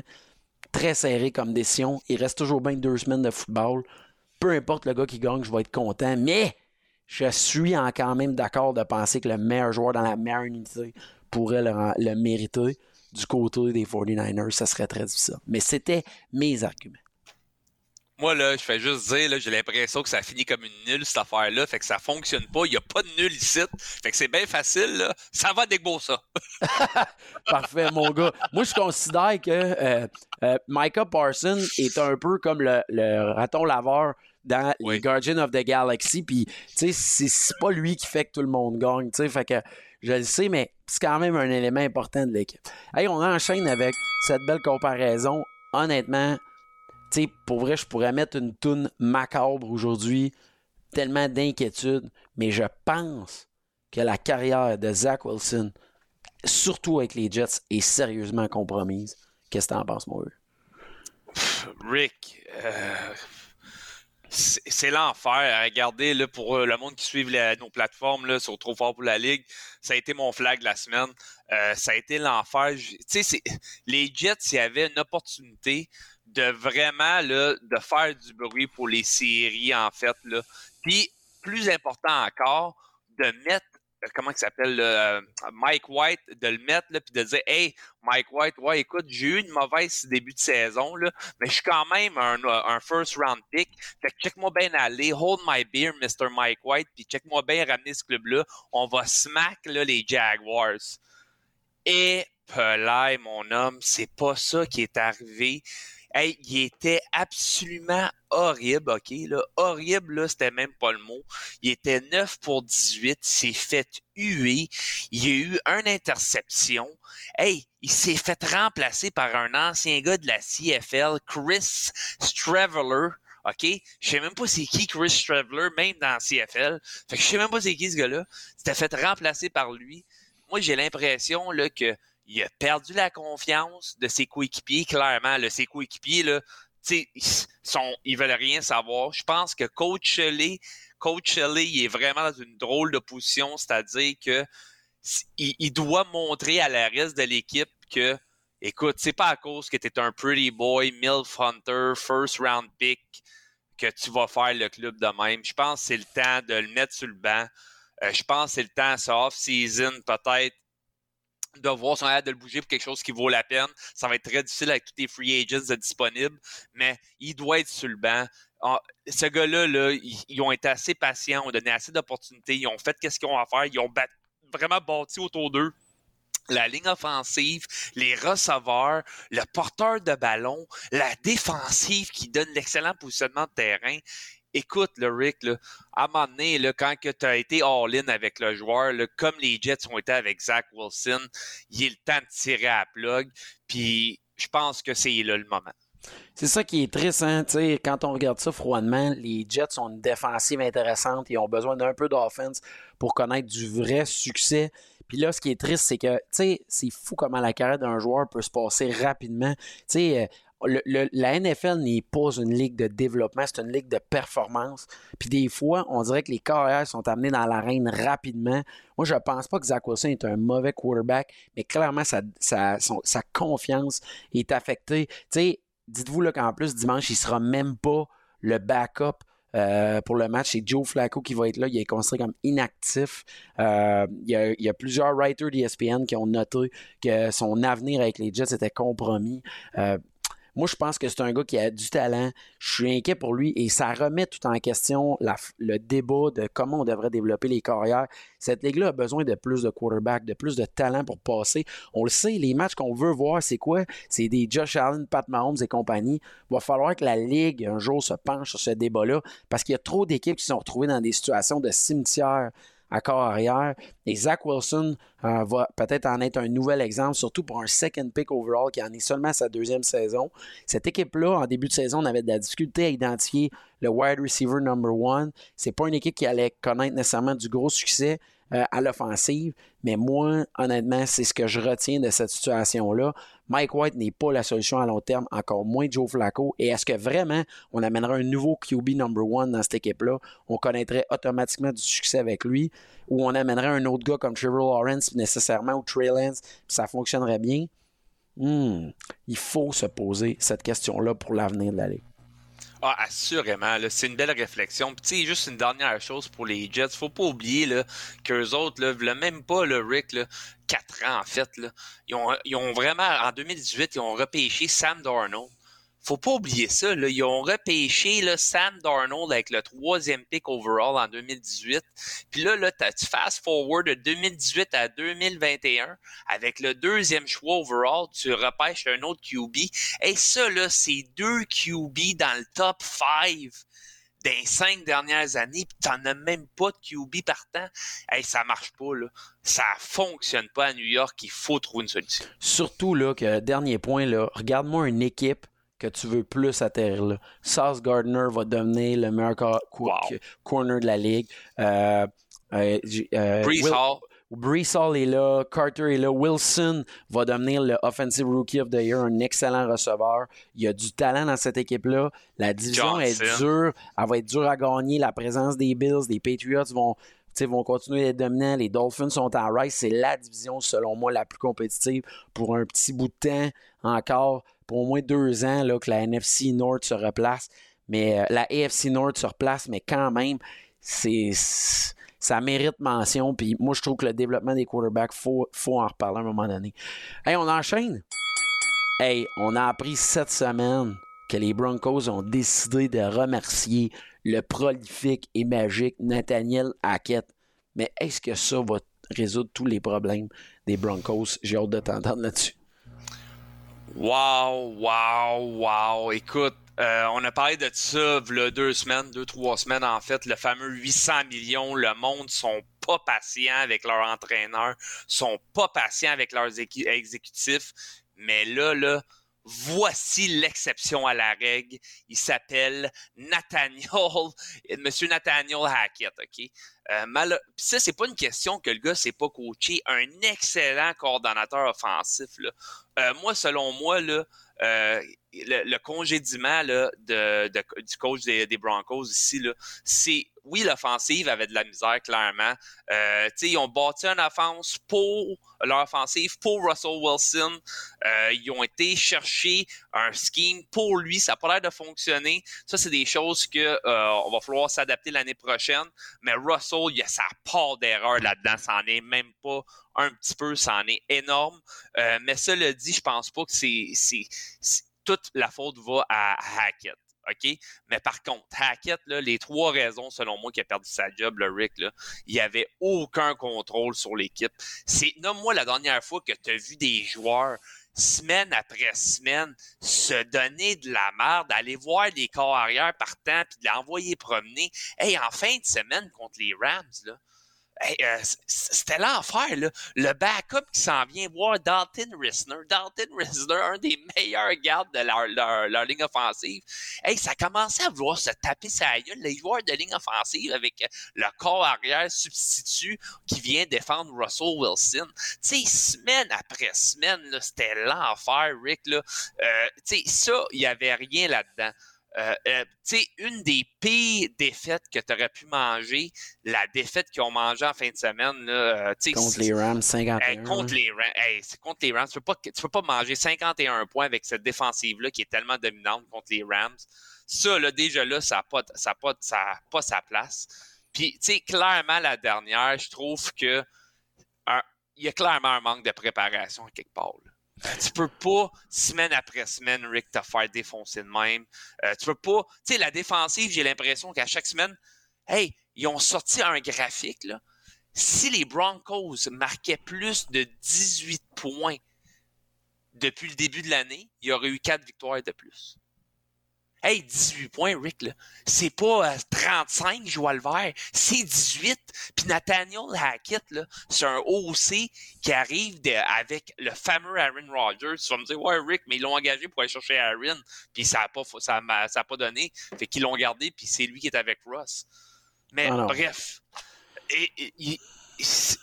Speaker 1: Très serré comme décision. Il reste toujours bien deux semaines de football. Peu importe le gars qui gagne, je vais être content. Mais je suis quand même d'accord de penser que le meilleur joueur dans la meilleure unité pourrait le, le mériter. Du côté des 49ers, ça serait très difficile. Mais c'était mes arguments.
Speaker 2: Moi, là, je fais juste dire, là, j'ai l'impression que ça finit comme une nulle, cette affaire-là. Fait que ça fonctionne pas. Il n'y a pas de nul ici. Fait que c'est bien facile, là. Ça va beau ça.
Speaker 1: Parfait, mon gars. Moi, je considère que euh, euh, Micah Parsons est un peu comme le, raton laveur dans les Guardians of the Galaxy. Puis, tu sais, c'est pas lui qui fait que tout le monde gagne. Tu sais, fait que je le sais, mais c'est quand même un élément important de l'équipe. Hey, on enchaîne avec cette belle comparaison. Honnêtement, pour vrai, je pourrais mettre une toune macabre aujourd'hui, tellement d'inquiétude, mais je pense que la carrière de Zach Wilson, surtout avec les Jets, est sérieusement compromise. Qu'est-ce que t'en penses, moi?
Speaker 2: Rick, euh, c'est l'enfer. Regardez, là, pour euh, le monde qui suit nos plateformes là, sur Trop Fort pour la Ligue, ça a été mon flag de la semaine. Euh, ça a été l'enfer. Les Jets, s'il y avait une opportunité de vraiment là, de faire du bruit pour les séries, en fait. Là. Puis, plus important encore, de mettre comment il s'appelle, euh, Mike White, de le mettre, là, puis de dire, hey, Mike White, ouais, écoute, j'ai eu une mauvaise début de saison, là, mais je suis quand même un, un first round pick. Fait que check-moi bien aller, hold my beer, Mr. Mike White, puis check-moi bien ramener ce club-là. On va smack, là, les Jaguars. Et, Pelay, mon homme, c'est pas ça qui est arrivé. Hey, il était absolument horrible, OK? Horrible, là, c'était même pas le mot. Il était 9 pour 18, s'est fait huer. Il y a eu une interception. Hey, il s'est fait remplacer par un ancien gars de la CFL, Chris Straveller. OK? Je sais même pas c'est qui Chris Straveller, même dans la CFL. Fait que je sais même pas c'est qui ce gars-là. C'était fait remplacer par lui. Moi, j'ai l'impression, que il a perdu la confiance de ses coéquipiers, clairement. Ses coéquipiers, là, ils, sont, ils veulent rien savoir. Je pense que Coach Shelley, Coach il est vraiment dans une drôle de position, c'est-à-dire que il, doit montrer à la reste de l'équipe que, écoute, c'est pas à cause que tu es un pretty boy, MILF Hunter, first round pick, que tu vas faire le club de même. Je pense que c'est le temps de le mettre sur le banc. Euh, je pense que c'est le temps, ce off-season, peut-être, de voir son aide de le bouger pour quelque chose qui vaut la peine. Ça va être très difficile avec tous les free agents disponibles, mais il doit être sur le banc. Ah, ce gars-là, là, ils, ont été assez patients, ont donné assez d'opportunités, ils ont fait qu'est-ce qu'ils ont à faire, ils ont vraiment bâti autour d'eux la ligne offensive, les receveurs, le porteur de ballon, la défensive qui donne l'excellent positionnement de terrain écoute, le Rick, à un moment donné, quand tu as été all-in avec le joueur, comme les Jets ont été avec Zach Wilson, il est le temps de tirer à plug. Puis je pense que c'est là le moment.
Speaker 1: C'est ça qui est triste, hein? quand on regarde ça froidement, les Jets ont une défensive intéressante, ils ont besoin d'un peu d'offense pour connaître du vrai succès. Puis là, ce qui est triste, c'est que, c'est fou comment la carrière d'un joueur peut se passer rapidement. Sais, la NFL n'est pas une ligue de développement, c'est une ligue de performance. Puis des fois, on dirait que les carrières sont amenés dans l'arène rapidement. Moi, je pense pas que Zach Wilson est un mauvais quarterback, mais clairement, sa, confiance est affectée. Tu sais, dites-vous qu'en plus, dimanche, il sera même pas le backup euh, pour le match. C'est Joe Flacco qui va être là. Il est considéré comme inactif. Euh, il, y a, plusieurs writers d'ESPN qui ont noté que son avenir avec les Jets était compromis. Euh, moi, je pense que c'est un gars qui a du talent. Je suis inquiet pour lui et ça remet tout en question le débat de comment on devrait développer les carrières. Cette ligue-là a besoin de plus de quarterbacks, de plus de talent pour passer. On le sait, les matchs qu'on veut voir, c'est quoi? C'est des Josh Allen, Pat Mahomes et compagnie. Il va falloir que la ligue, un jour, se penche sur ce débat-là parce qu'il y a trop d'équipes qui sont retrouvées dans des situations de cimetière à corps arrière. Et Zach Wilson euh, va peut-être en être un nouvel exemple, surtout pour un second pick overall qui en est seulement sa deuxième saison. Cette équipe-là, en début de saison, on avait de la difficulté à identifier le wide receiver number one. C'est pas une équipe qui allait connaître nécessairement du gros succès. Euh, à l'offensive. Mais moi, honnêtement, c'est ce que je retiens de cette situation-là. Mike White n'est pas la solution à long terme, encore moins Joe Flacco. Et est-ce que vraiment on amènerait un nouveau QB number one dans cette équipe-là? On connaîtrait automatiquement du succès avec lui. Ou on amènerait un autre gars comme Trevor Lawrence nécessairement ou Trey Lance, ça fonctionnerait bien? Hmm. Il faut se poser cette question-là pour l'avenir de la Ligue.
Speaker 2: Ah, assurément. C'est une belle réflexion. Puis, juste une dernière chose pour les Jets. Faut pas oublier là, qu'eux autres, là, même pas, le Rick, là, 4 ans, en fait. Là, ils, ont, ils ont vraiment, en 2018, ils ont repêché Sam Darnold faut pas oublier ça. Là. Ils ont repêché là, Sam Darnold avec le troisième pick overall en 2018. Puis là, là tu fast forward de 2018 à 2021 avec le deuxième choix overall, tu repêches un autre QB. Et ça, là, c'est deux QB dans le top 5 des cinq dernières années, puis t'en as même pas de QB partant. Hey, ça marche pas, là. Ça fonctionne pas à New York. Il faut trouver une solution.
Speaker 1: Surtout, là, que dernier point, là, regarde-moi une équipe que tu veux plus atterrir là. Sauce Gardner va devenir le meilleur corner de la ligue. Euh,
Speaker 2: euh, euh Hall.
Speaker 1: Brees Hall est là, Carter est là, Wilson va devenir le Offensive Rookie of the Year, un excellent receveur. Il y a du talent dans cette équipe-là. La division est dure, elle va être dure à gagner. La présence des Bills, des Patriots vont, vont continuer à être dominants. Les Dolphins sont en rise. C'est la division, selon moi, la plus compétitive pour un petit bout de temps encore, pour au moins deux ans, là, que la NFC North se replace. Mais euh, la AFC North se replace, mais quand même, c'est ça mérite mention. Puis moi, je trouve que le développement des quarterbacks, faut, faut en reparler à un moment donné. Hey, on enchaîne? Hey, on a appris cette semaine que les Broncos ont décidé de remercier le prolifique et magique Nathaniel Hackett. Mais est-ce que ça va résoudre tous les problèmes des Broncos? J'ai hâte de t'entendre là-dessus.
Speaker 2: Wow, wow, wow. Écoute, euh, on a parlé de ça a deux semaines, deux, trois semaines en fait, le fameux 800 millions. Le monde sont pas patients avec leur entraîneur, sont pas patients avec leurs exécutifs. Mais là, là, voici l'exception à la règle. Il s'appelle Nathaniel, Monsieur Nathaniel Hackett, OK? Euh, ça, c'est pas une question que le gars s'est pas coaché. Un excellent coordonnateur offensif, là. Euh, moi, selon moi, là, euh, le, congédiement là, de, du coach des, Broncos ici, c'est oui, l'offensive avait de la misère, clairement. Euh, ils ont bâti une offense pour leur offensive, pour Russell Wilson. Euh, ils ont été chercher un scheme pour lui. Ça n'a pas l'air de fonctionner. Ça, c'est des choses que euh, on va falloir s'adapter l'année prochaine. Mais Russell, il y a sa part d'erreur là-dedans. Ça n'en est même pas un petit peu, ça en est énorme. Euh, mais cela dit, je pense pas que c'est toute la faute va à Hackett. Mais par contre, Hackett, les trois raisons, selon moi, qui a perdu sa job, le Rick, il n'y avait aucun contrôle sur l'équipe. C'est, nomme-moi la dernière fois que tu as vu des joueurs semaine après semaine se donner de la merde, aller voir des corps arrière partant puis de l'envoyer promener. Hey, en fin de semaine contre les Rams, là, euh, c'était l'enfer, là. Le backup qui s'en vient voir Dalton Risner. Dalton Risner, un des meilleurs gardes de leur, ligne offensive. Hey, ça commençait à vouloir se taper sa gueule. Les joueurs de ligne offensive avec le corps arrière substitut qui vient défendre Russell Wilson. Tu sais, semaine après semaine, c'était l'enfer, Rick, là. Euh, tu sais, ça, il n'y avait rien là-dedans. Euh, euh, tu sais, une des pires défaites que tu aurais pu manger, la défaite qu'ils ont mangé en fin de semaine. Là,
Speaker 1: euh, contre les Rams, 51.
Speaker 2: contre, les Rams, contre les Rams, tu ne peux, pas manger 51 points avec cette défensive-là qui est tellement dominante contre les Rams. Ça, là, déjà là, ça n'a pas, ça pas, ça pas sa place. Puis, tu sais, clairement, la dernière, je trouve que il y a clairement un manque de préparation quelque part. Là. Tu peux pas, semaine après semaine, Rick, te faire défoncer de même. Euh, tu peux pas. Tu sais, la défensive, j'ai l'impression qu'à chaque semaine, hey, ils ont sorti un graphique, là. Si les Broncos marquaient plus de 18 points depuis le début de l'année, il y aurait eu 4 victoires de plus. Hey, 18 points, Rick, là. C'est pas 35, Joël Vert. C'est 18. Puis Nathaniel Hackett, là, c'est un OC qui arrive avec le fameux Aaron Rodgers. Tu vas me dire, ouais, Rick, mais ils l'ont engagé pour aller chercher Aaron. Puis ça n'a pas, ça, ça pas donné. Fait qu'ils l'ont gardé, puis c'est lui qui est avec Ross. Mais ah bref. et,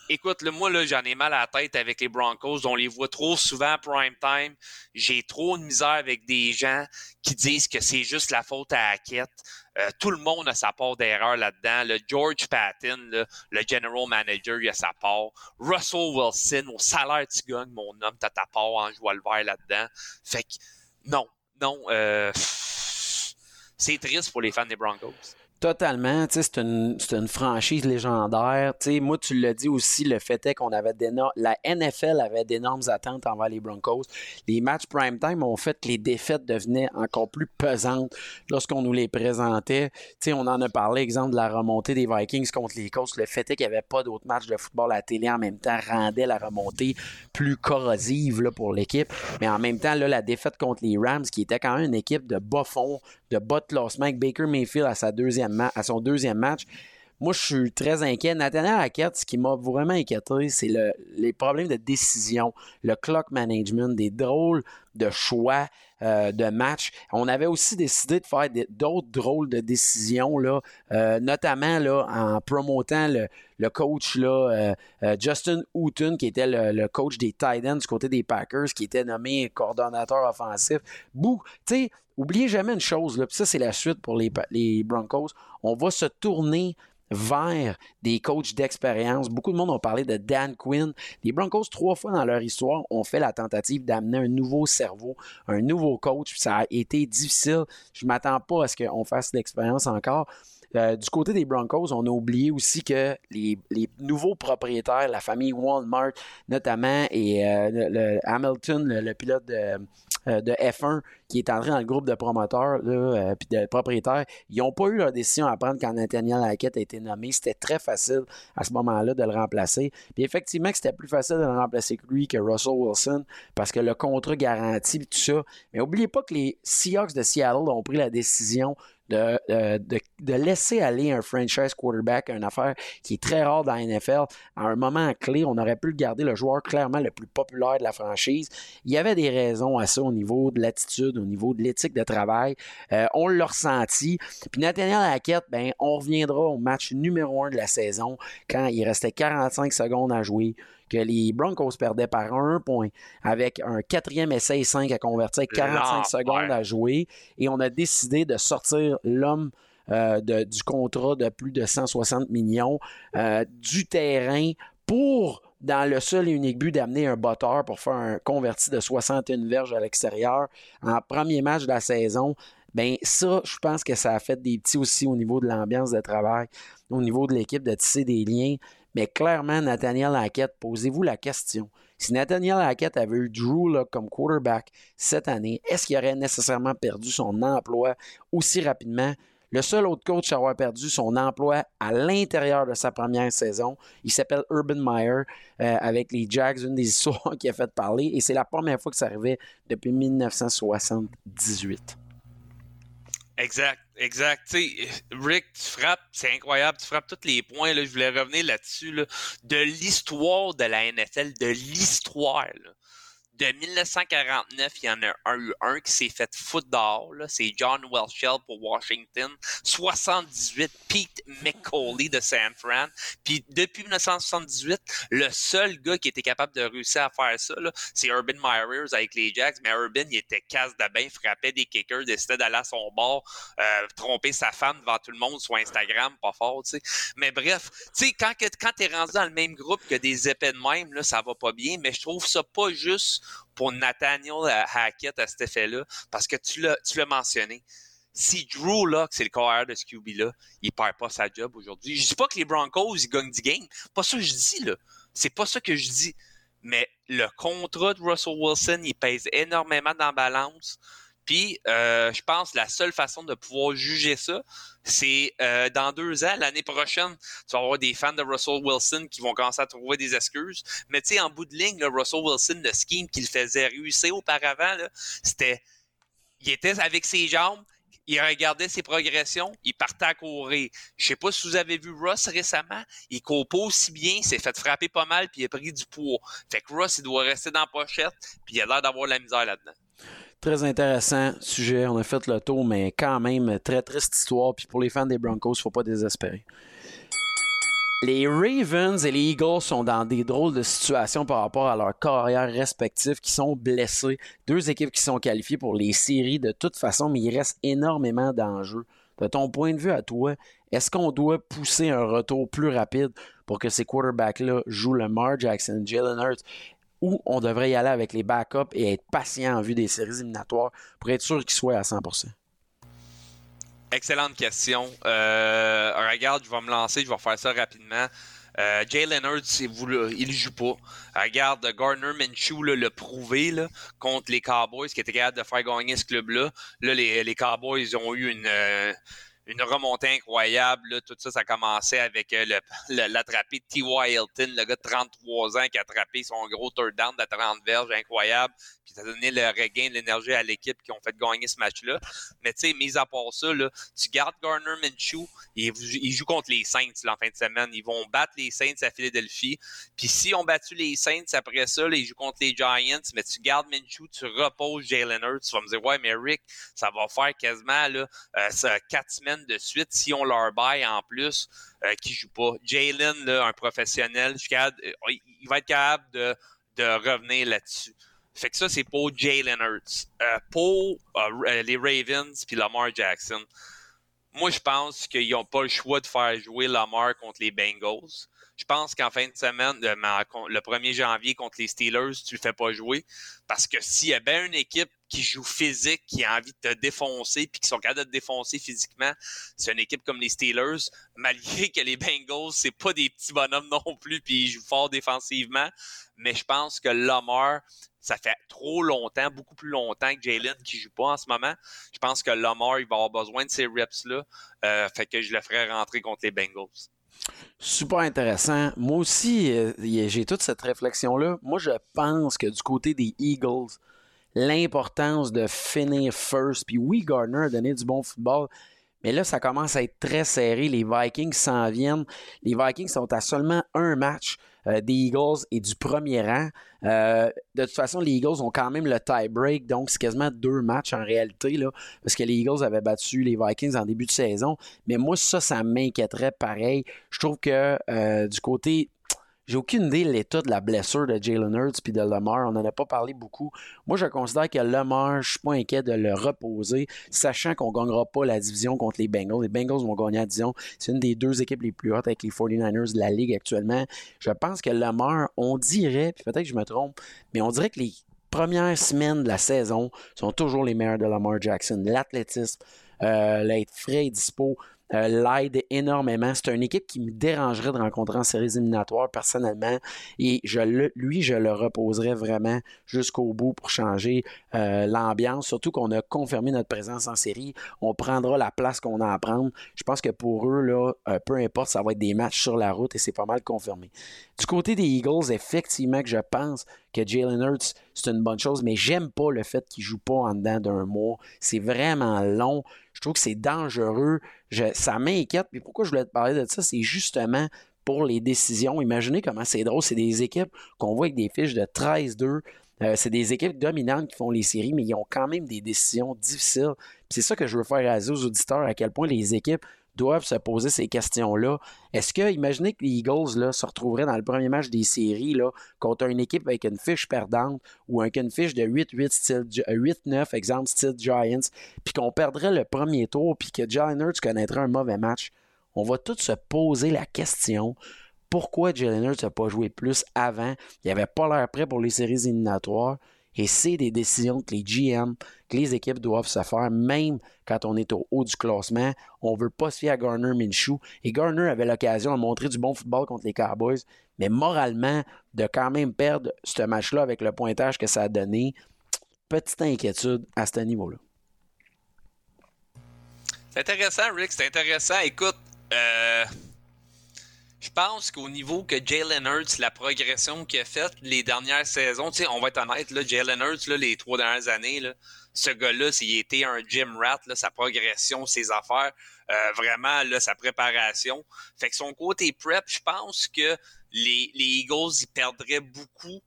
Speaker 2: écoute, le moi, là, j'en ai mal à la tête avec les Broncos. On les voit trop souvent prime time. J'ai trop de misère avec des gens qui disent que c'est juste la faute à Hackett. Euh, tout le monde a sa part d'erreur là-dedans. Le George Patton, le general manager, il a sa part. Russell Wilson, au salaire tu gagnes, mon homme, t'as ta part en jouant le vert là-dedans. Fait que, non, non, euh, c'est triste pour les fans des Broncos.
Speaker 1: Totalement, c'est une, franchise légendaire. moi, tu l'as dit aussi, le fait est qu'on avait. La NFL avait d'énormes attentes envers les Broncos. Les matchs prime time ont fait que les défaites devenaient encore plus pesantes lorsqu'on nous les présentait. on en a parlé, exemple de la remontée des Vikings contre les Colts. Le fait est qu'il n'y avait pas d'autres matchs de football à la télé en même temps rendait la remontée plus corrosive pour l'équipe. Mais en même temps, la défaite contre les Rams, qui était quand même une équipe de bas fond, de bas de classement, avec Baker Mayfield à sa deuxième à son deuxième match. Moi, je suis très inquiet. Nathaniel Hackett, ce qui m'a vraiment inquiété, c'est le, les problèmes de décision, le clock management, des drôles de choix euh, de match. On avait aussi décidé de faire d'autres drôles de décisions, là, euh, notamment là, en promotant le, coach là, euh, Justin Houghton, qui était le, coach des Titans du côté des Packers, qui était nommé coordonnateur offensif. Bou, tu sais, oubliez jamais une chose, là, ça c'est la suite pour les Broncos. On va se tourner vers des coachs d'expérience. Beaucoup de monde ont parlé de Dan Quinn. Les Broncos, trois fois dans leur histoire, ont fait la tentative d'amener un nouveau cerveau, un nouveau coach. Ça a été difficile. Je ne m'attends pas à ce qu'on fasse l'expérience encore. Euh, du côté des Broncos, on a oublié aussi que les, nouveaux propriétaires, la famille Walmart notamment, et euh, Hamilton, le, pilote de, euh, de F1 qui est entré dans le groupe de promoteurs là, puis de propriétaires, ils n'ont pas eu leur décision à prendre quand Nathaniel Hackett a été nommé. C'était très facile à ce moment-là de le remplacer. Puis effectivement, c'était plus facile de le remplacer que lui, que Russell Wilson, parce que le contrat garantit tout ça. Mais n'oubliez pas que les Seahawks de Seattle ont pris la décision de, laisser aller un franchise quarterback, une affaire qui est très rare dans la NFL. À un moment clé, on aurait pu le garder le joueur clairement le plus populaire de la franchise. Il y avait des raisons à ça au niveau de l'attitude, au niveau de l'éthique de travail. Euh, on l'a ressenti. Puis Nathaniel Hackett, ben, on reviendra au match numéro un de la saison quand il restait 45 secondes à jouer que les Broncos perdaient par un point avec un quatrième essai 5 à convertir, 45 secondes à jouer. Et on a décidé de sortir l'homme euh, du contrat de plus de 160 millions euh, du terrain pour dans le seul et unique but d'amener un botteur pour faire un converti de 61 verges à l'extérieur en premier match de la saison. Ben ça, je pense que ça a fait des petits aussi au niveau de l'ambiance de travail, au niveau de l'équipe de tisser des liens. Mais clairement, Nathaniel Hackett, posez-vous la question. Si Nathaniel Hackett avait eu Drew comme quarterback cette année, est-ce qu'il aurait nécessairement perdu son emploi aussi rapidement? Le seul autre coach à avoir perdu son emploi à l'intérieur de sa première saison, il s'appelle Urban Meyer euh, avec les Jags, une des histoires qui a fait parler, et c'est la première fois que ça arrivait depuis 1978.
Speaker 2: Exact, exact. Rick, tu frappes, c'est incroyable, tu frappes tous les points. Là, je voulais revenir là-dessus. Là, de l'histoire de la NFL, de l'histoire de 1949, il y en a eu un qui s'est fait foutre. C'est John Welshell pour Washington. 78, Pete McCauley de San Fran. Puis depuis 1978, le seul gars qui était capable de réussir à faire ça, c'est Urban Myers avec les Jacks. Mais Urban, il était casse de bain, frappait des kickers, décidait d'aller à son bord, euh, tromper sa femme devant tout le monde sur Instagram, pas fort, tu sais. Mais bref, tu sais, quand, quand t'es rendu dans le même groupe que des épées de même, là, ça va pas bien. Mais je trouve ça pas juste pour Nathaniel Hackett à cet effet-là, parce que tu l'as mentionné. Si Drew Locke, c'est le carrière de ce QB-là, il perd pas sa job aujourd'hui. Je dis pas que les Broncos, ils gagnent du game. Pas ça que je dis, là. C'est pas ça que je dis. Mais le contrat de Russell Wilson, il pèse énormément dans la balance. Puis, euh, je pense que la seule façon de pouvoir juger ça, c'est euh, dans deux ans, l'année prochaine, tu vas avoir des fans de Russell Wilson qui vont commencer à trouver des excuses. Mais tu sais, en bout de ligne, Russell Wilson, le scheme qu'il faisait réussir auparavant, c'était, il était avec ses jambes, il regardait ses progressions, il partait à courir. Je sais pas si vous avez vu Russ récemment, il court pas aussi bien, s'est fait frapper pas mal, puis il a pris du poids. Fait que Russ, il doit rester dans la pochette, puis il a l'air d'avoir la misère là-dedans.
Speaker 1: Très intéressant sujet. On a fait le tour, mais quand même, très triste histoire. Puis pour les fans des Broncos, faut pas désespérer. Les Ravens et les Eagles sont dans des drôles de situations par rapport à leurs carrières respectives qui sont blessés. Deux équipes qui sont qualifiées pour les séries de toute façon, mais il reste énormément d'enjeux. De ton point de vue à toi, est-ce qu'on doit pousser un retour plus rapide pour que ces quarterbacks-là jouent le Mar Jackson, Jalen Hurts? Ou on devrait y aller avec les backups et être patient en vue des séries éliminatoires pour être sûr qu'ils soient à 100%?
Speaker 2: Excellente question. Euh, regarde, je vais me lancer, je vais faire ça rapidement. Euh, Jalen Hurts, il ne joue pas. Regarde, Gardner Minshew l'a prouvé contre les Cowboys, qui étaient capables de faire gagner ce club-là. Là, les, les Cowboys ont eu une, euh, une remontée incroyable. Tout ça, ça a commencé avec euh, l'attrapé de T.Y. Hilton, le gars de 33 ans qui a attrapé son gros third down de 30 verges, incroyable. Puis ça a donné le regain de l'énergie à l'équipe qui ont fait gagner ce match-là. Mais tu sais, mis à part ça, tu gardes Garner Minshew, il, joue contre les Saints en fin de semaine. Ils vont battre les Saints à Philadelphie. Puis si on battu les Saints après ça, ils jouent contre les Giants, mais tu gardes Minshew, tu reposes Jalen Hurts, tu vas me dire, ouais, mais Rick, ça va faire quasiment là, euh, quatre semaines de suite si on leur baille en plus euh, qui joue pas. Jalen, un professionnel, euh, il va être capable de, revenir là-dessus. Fait que ça, c'est pour Jalen Hurts. Euh, pour les Ravens puis Lamar Jackson, moi, je pense qu'ils n'ont pas le choix de faire jouer Lamar contre les Bengals. Je pense qu'en fin de semaine, le 1er janvier contre les Steelers, tu le fais pas jouer. Parce que s'il y a bien une équipe qui joue physique, qui a envie de te défoncer, puis qui sont capables de te défoncer physiquement, c'est une équipe comme les Steelers, malgré que les Bengals, c'est pas des petits bonhommes non plus, puis ils jouent fort défensivement. Mais je pense que Lamar, ça fait trop longtemps, beaucoup plus longtemps que Jalen qui joue pas en ce moment. Je pense que Lamar, il va avoir besoin de ces reps-là. Euh, fait que je le ferai rentrer contre les Bengals.
Speaker 1: Super intéressant. Moi aussi, euh, j'ai toute cette réflexion-là. Moi, je pense que du côté des Eagles, l'importance de finir first, puis oui, Gardner a donné du bon football, mais là, ça commence à être très serré. Les Vikings s'en viennent. Les Vikings sont à seulement un match euh, des Eagles et du premier rang. Euh, de toute façon, les Eagles ont quand même le tie-break, donc c'est quasiment deux matchs en réalité, là, parce que les Eagles avaient battu les Vikings en début de saison. Mais moi, ça, ça m'inquiéterait pareil. Je trouve que euh, du côté j'ai aucune idée de l'état de la blessure de Jalen Hurts puis de Lamar. On n'en a pas parlé beaucoup. Moi, je considère que Lamar, je suis pas inquiet de le reposer, sachant qu'on ne gagnera pas la division contre les Bengals. Les Bengals vont gagner la division. C'est une des deux équipes les plus hautes avec les 49ers de la Ligue actuellement. Je pense que Lamar, on dirait, puis peut-être que je me trompe, mais on dirait que les premières semaines de la saison sont toujours les meilleures de Lamar Jackson. L'athlétisme, euh, l'être frais et dispo. Euh, l'aide énormément. C'est une équipe qui me dérangerait de rencontrer en séries éliminatoires personnellement. Et lui, je le reposerais vraiment jusqu'au bout pour changer euh, l'ambiance. Surtout qu'on a confirmé notre présence en série. On prendra la place qu'on a à prendre. Je pense que pour eux, là, euh, peu importe, ça va être des matchs sur la route et c'est pas mal confirmé. Du côté des Eagles, effectivement que je pense que Jalen Hurts, c'est une bonne chose, mais j'aime pas le fait qu'il joue pas en dedans d'un mois. C'est vraiment long. Je trouve que c'est dangereux. ça m'inquiète. Puis pourquoi je voulais te parler de ça, c'est justement pour les décisions. Imaginez comment c'est drôle. C'est des équipes qu'on voit avec des fiches de 13-2. Euh, c'est des équipes dominantes qui font les séries, mais ils ont quand même des décisions difficiles. C'est ça que je veux faire réaliser aux auditeurs, à quel point les équipes doivent se poser ces questions-là. Est-ce que, imaginez que les Eagles se retrouveraient dans le premier match des séries là, contre une équipe avec une fiche perdante ou avec une fiche de 8-8 style 8-9, exemple style Giants, puis qu'on perdrait le premier tour, puis que Jalen Hurts connaîtrait un mauvais match, on va tous se poser la question pourquoi Jalen Hurts n'a pas joué plus avant? Il n'avait pas l'air prêt pour les séries éliminatoires. Et c'est des décisions que les GM, que les équipes doivent se faire, même quand on est au haut du classement. On ne veut pas se fier à Garner Minshew. Et Garner avait l'occasion de montrer du bon football contre les Cowboys. Mais moralement, de quand même perdre ce match-là avec le pointage que ça a donné, petite inquiétude à ce niveau-là.
Speaker 2: C'est intéressant, Rick. C'est intéressant. Écoute, euh, je pense qu'au niveau que Jalen Hurts, la progression qu'il a faite les dernières saisons, on va être honnête, là, Jalen Hurts, là, les trois dernières années, là, ce gars-là, il était un gym rat, sa progression, ses affaires, euh, vraiment, là, sa préparation. Fait que son côté prep, je pense que les, les Eagles, ils perdraient beaucoup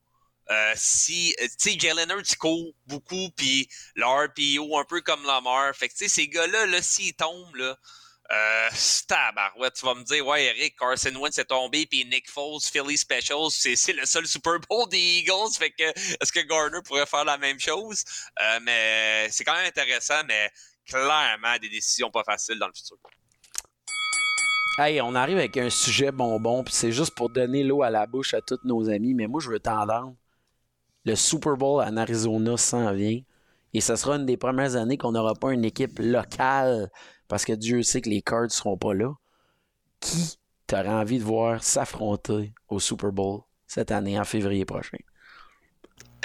Speaker 2: euh, si, euh, tu sais, Jalen Hurts court beaucoup, puis le RPO un peu comme Lamar. Fait que, tu sais, ces gars-là, là, s'ils tombent, là, euh, tabarouette, tu vas me dire, ouais, Eric, Carson Wentz est tombé, puis Nick Foles, Philly Specials, c'est le seul Super Bowl des Eagles, fait que est-ce que Gardner pourrait faire la même chose? Euh, mais c'est quand même intéressant, mais clairement des décisions pas faciles dans le futur.
Speaker 1: Hey, on arrive avec un sujet bonbon, puis c'est juste pour donner l'eau à la bouche à tous nos amis, mais moi je veux t'entendre. Le Super Bowl en Arizona s'en vient. Et ce sera une des premières années qu'on n'aura pas une équipe locale parce que Dieu sait que les Cards ne seront pas là. Qui t'aurais envie de voir s'affronter au Super Bowl cette année, en février prochain?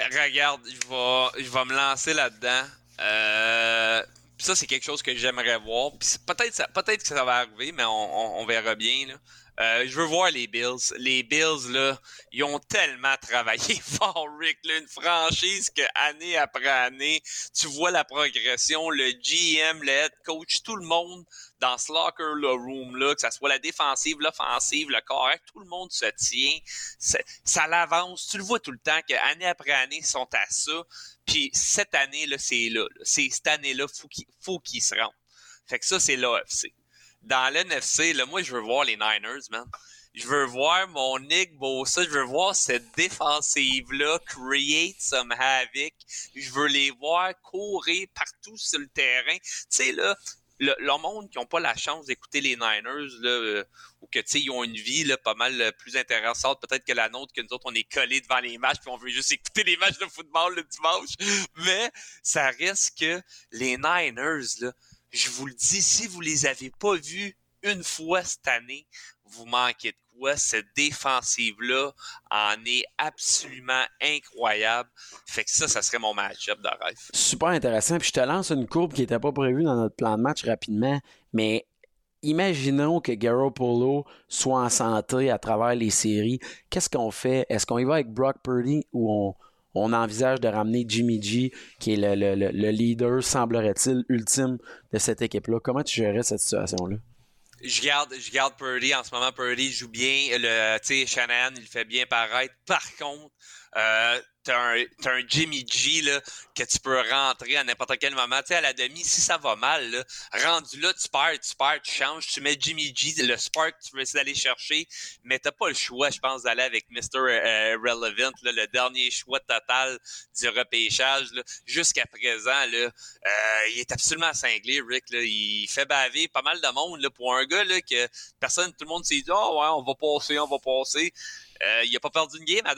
Speaker 2: Regarde, je vais, me lancer là-dedans. Euh, ça, c'est quelque chose que j'aimerais voir. Peut-être que ça va arriver, mais on, on, verra bien. Là. Euh, je veux voir les Bills. Les Bills, là, ils ont tellement travaillé fort, Rick. Là, une franchise que année après année, tu vois la progression, le GM, le head coach, tout le monde dans ce locker room-là, que ce soit la défensive, l'offensive, le correct, tout le monde se tient. Ça l'avance. Tu le vois tout le temps qu'année après année, ils sont à ça. Puis cette année, là, c'est là. C'est cette année-là, faut faut qu'ils se rendent. Fait que ça, c'est l'AFC dans l'NFC, moi, je veux voir les Niners, man. Je veux voir mon Nick Bosa, je veux voir cette défensive-là create some havoc. Je veux les voir courir partout sur le terrain. Tu sais, là, le, monde qui n'a pas la chance d'écouter les Niners, là, euh, ou que, tu sais, ils ont une vie, pas mal euh, plus intéressante, peut-être que la nôtre, que nous autres, on est collés devant les matchs, puis on veut juste écouter les matchs de football le dimanche. Mais, ça reste que les Niners, là, je vous le dis, si vous les avez pas vus une fois cette année, vous manquez de quoi. Cette défensive-là en est absolument incroyable. Fait que ça, ça serait mon match-up de rêve.
Speaker 1: Super intéressant. Puis je te lance une courbe qui n'était pas prévue dans notre plan de match rapidement, mais imaginons que Polo soit en santé à travers les séries. Qu'est-ce qu'on fait? Est-ce qu'on y va avec Brock Purdy ou on, on envisage de ramener Jimmy G, qui est le, leader, semblerait-il, ultime de cette équipe-là. Comment tu gérerais cette situation-là?
Speaker 2: Je garde, je garde Purdy. En ce moment, Purdy joue bien. Le, Shannon, il fait bien paraître. Par contre, euh, t'as un, Jimmy G là, que tu peux rentrer à n'importe quel moment. Tu sais, à la demi, si ça va mal, rendu là, tu perds, tu perds, tu changes, tu mets Jimmy G, le spark tu veux essayer d'aller chercher, mais t'as pas le choix, je pense, d'aller avec Mr. Euh, Relevant, là, le dernier choix total du repêchage. Jusqu'à présent, là, euh, il est absolument cinglé, Rick. Là. Il fait baver pas mal de monde là, pour un gars là, que personne, tout le monde s'est dit Oh ouais, on va passer, on va passer. Euh, il a pas perdu une game à.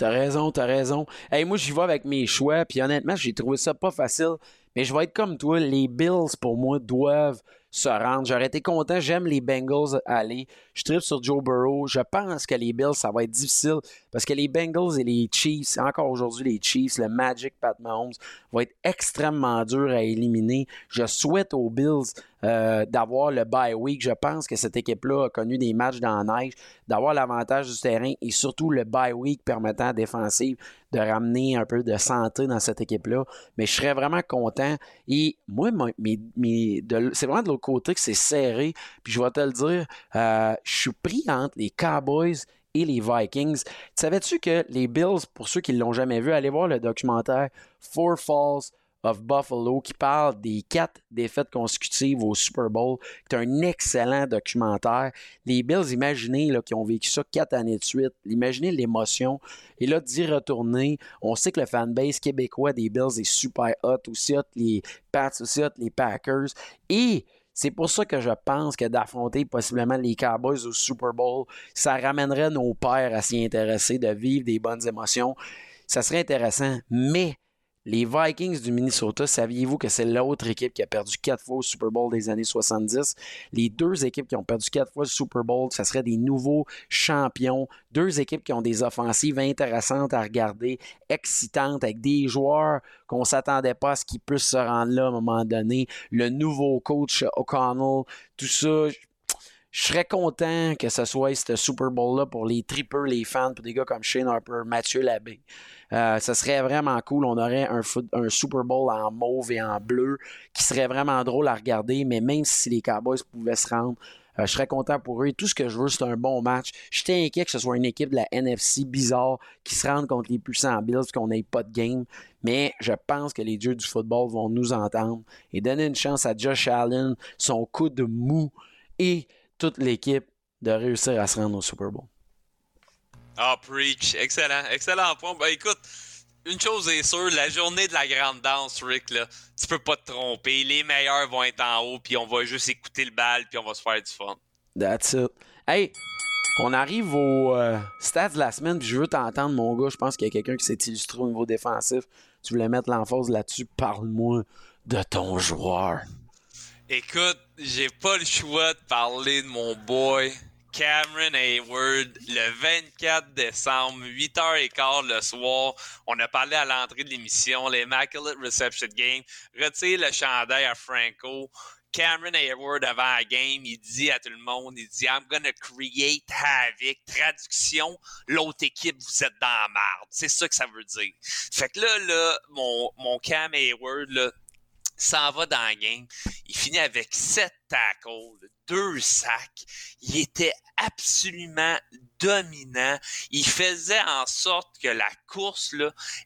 Speaker 1: T'as raison, t'as raison. Hey, moi, j'y vais avec mes choix, puis honnêtement, j'ai trouvé ça pas facile. Mais je vais être comme toi, les Bills, pour moi, doivent se rendre. J'aurais été content. J'aime les Bengals aller. Je tripe sur Joe Burrow. Je pense que les Bills, ça va être difficile parce que les Bengals et les Chiefs, encore aujourd'hui les Chiefs, le Magic Pat Mahomes, vont être extrêmement durs à éliminer. Je souhaite aux Bills euh, d'avoir le bye week. Je pense que cette équipe-là a connu des matchs dans la neige, d'avoir l'avantage du terrain et surtout le bye week permettant à défensive de ramener un peu de santé dans cette équipe-là. Mais je serais vraiment content. Et moi, c'est vraiment de l'autre côté que c'est serré. Puis je vais te le dire, euh, je suis pris entre les Cowboys et les Vikings. Savais-tu que les Bills, pour ceux qui ne l'ont jamais vu, allez voir le documentaire Four Falls of Buffalo qui parle des quatre défaites consécutives au Super Bowl. C'est un excellent documentaire. Les Bills, imaginez qui ont vécu ça quatre années de suite. Imaginez l'émotion. Et là, d'y retourner, on sait que le fanbase québécois des Bills est super hot, aussi hot les Pats, aussi hot les Packers. Et c'est pour ça que je pense que d'affronter possiblement les Cowboys au Super Bowl, ça ramènerait nos pères à s'y intéresser, de vivre des bonnes émotions. Ça serait intéressant. Mais les Vikings du Minnesota, saviez-vous que c'est l'autre équipe qui a perdu quatre fois au Super Bowl des années 70? Les deux équipes qui ont perdu quatre fois le Super Bowl, ça serait des nouveaux champions. Deux équipes qui ont des offensives intéressantes à regarder, excitantes, avec des joueurs qu'on ne s'attendait pas à ce qu'ils puissent se rendre là à un moment donné. Le nouveau coach O'Connell, tout ça serais content que ce soit ce Super Bowl-là pour les trippers, les fans, pour des gars comme Shane Harper, Mathieu Labbé. Euh, ce serait vraiment cool. On aurait un, Super Bowl en mauve et en bleu qui serait vraiment drôle à regarder. Mais même si les Cowboys pouvaient se rendre, euh, je serais content pour eux. Tout ce que je veux, c'est un bon match. J'étais inquiet que ce soit une équipe de la NFC bizarre qui se rende contre les puissants Bills qu'on n'ait pas de game. Mais je pense que les dieux du football vont nous entendre et donner une chance à Josh Allen, son coup de mou et toute l'équipe de réussir à se rendre au Super Bowl.
Speaker 2: Ah, preach. Excellent. Excellent point. Ben, écoute, une chose est sûre, la journée de la grande danse, Rick, là, tu peux pas te tromper. Les meilleurs vont être en haut, puis on va juste écouter le bal, puis on va se faire du fun.
Speaker 1: That's it. Hey, on arrive au euh, stade de la semaine, puis je veux t'entendre, mon gars. Je pense qu'il y a quelqu'un qui s'est illustré au niveau défensif. Tu voulais mettre l'emphase là-dessus. Parle-moi de ton joueur.
Speaker 2: Écoute, j'ai pas le choix de parler de mon boy Cameron Hayward, le 24 décembre, 8h15 le soir. On a parlé à l'entrée de l'émission, l'Immaculate Reception Game. Retire le chandail à Franco. Cameron Hayward avant la game, il dit à tout le monde, il dit I'm gonna create havoc. Traduction, l'autre équipe, vous êtes dans la merde. C'est ça que ça veut dire. Fait que là, là, mon, mon Cam Hayward, là, s'en va dans la game. Il finit avec sept tackles, deux sacs. Il était absolument dominant. Il faisait en sorte que la course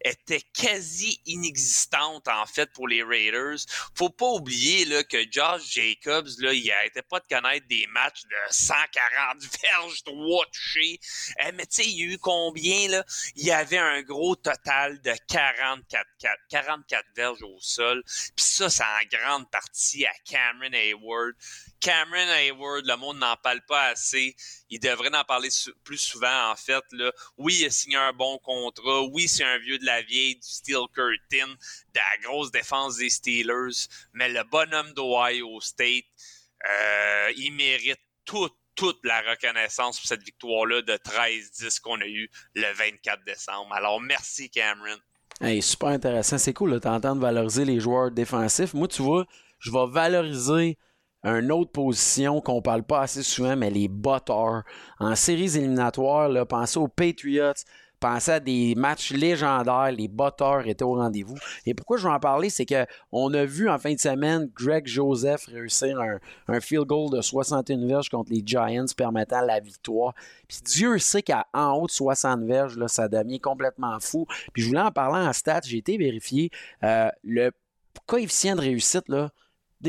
Speaker 2: était quasi inexistante en fait pour les Raiders. Faut pas oublier là, que Josh Jacobs, là, il n'arrêtait pas de connaître des matchs de 140 verges, 3 touchés. Eh, mais tu sais, il y a eu combien? Il y avait un gros total de 44, 44 verges au sol. Puis ça, c'est en grande partie à Cameron Hayward. Cameron Hayward, le monde n'en parle pas assez. Il devrait en parler plus souvent, en fait. Là. Oui, il a signé un bon contrat. Oui, c'est un vieux de la vieille, du Steel Curtain, de la grosse défense des Steelers. Mais le bonhomme d'Ohio State, euh, il mérite toute, toute la reconnaissance pour cette victoire-là de 13-10 qu'on a eu le 24 décembre. Alors, merci, Cameron.
Speaker 1: Super intéressant. C'est cool t'entendre valoriser les joueurs défensifs. Moi, tu vois, je vais valoriser une autre position qu'on parle pas assez souvent, mais les butters. En séries éliminatoires, pensez aux Patriots, pensez à des matchs légendaires, les butters étaient au rendez-vous. Et pourquoi je veux en parler, c'est que on a vu en fin de semaine Greg Joseph réussir un, field goal de 61 verges contre les Giants permettant la victoire. Puis Dieu sait qu'à en haut de 60 verges, ça devient complètement fou. Puis je voulais en parler en stats, j'ai été vérifié. Euh, le coefficient de réussite, là,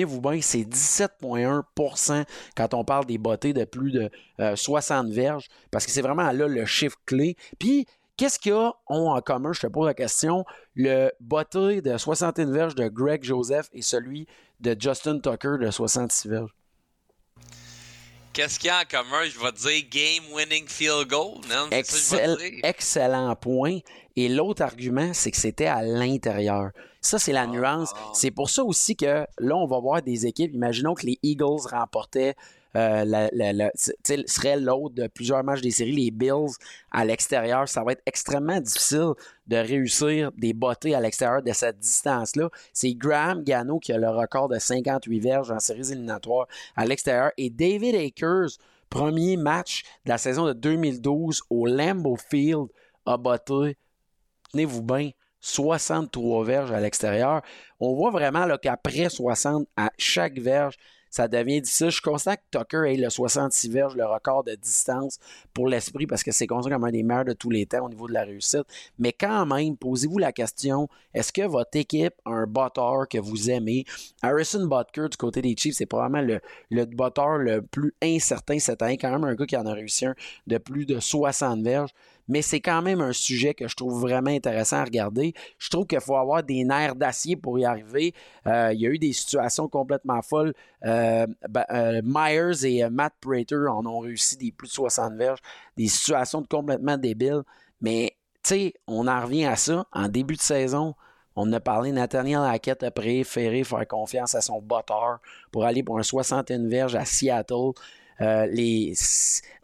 Speaker 1: vous bien, c'est 17,1% quand on parle des bottées de plus de 60 euh, verges, parce que c'est vraiment là le chiffre clé. Puis, qu'est-ce qu'ils ont en commun? Je te pose la question. Le botté de 61 verges de Greg Joseph et celui de Justin Tucker de 66 verges?
Speaker 2: Qu'est-ce qu'il y a en commun? Je vais dire game-winning field goal. Non?
Speaker 1: excellent point. Et l'autre argument, c'est que c'était à l'intérieur. Ça, c'est la ah. nuance. C'est pour ça aussi que là, on va voir des équipes. Imaginons que les Eagles remportaient euh, la, serait l'autre de plusieurs matchs des séries, les Bills à l'extérieur. Ça va être extrêmement difficile de réussir des bottées à l'extérieur de cette distance-là. C'est Graham Gano qui a le record de 58 verges en séries éliminatoires à l'extérieur. Et David Akers, premier match de la saison de 2012 au Lambeau Field, a botté, tenez-vous bien, 63 verges à l'extérieur. On voit vraiment qu'après 60 à chaque verge, ça devient difficile. Je constate que Tucker ait le 66 verges, le record de distance pour l'esprit, parce que c'est considéré comme un des meilleurs de tous les temps au niveau de la réussite. Mais quand même, posez-vous la question, est-ce que votre équipe a un botteur que vous aimez? Harrison Butker, du côté des Chiefs, c'est probablement le, le le plus incertain cette année. Quand même un gars qui en a réussi un de plus de 60 verges mais c'est quand même un sujet que je trouve vraiment intéressant à regarder. Je trouve qu'il faut avoir des nerfs d'acier pour y arriver. Euh, il y a eu des situations complètement folles. Euh, ben, euh, Myers et Matt Prater en ont réussi des plus de 60 verges, des situations complètement débiles. Mais, tu sais, on en revient à ça. En début de saison, on a parlé, Nathaniel Hackett a préféré faire confiance à son botteur pour aller pour un 61 verges à Seattle. Euh,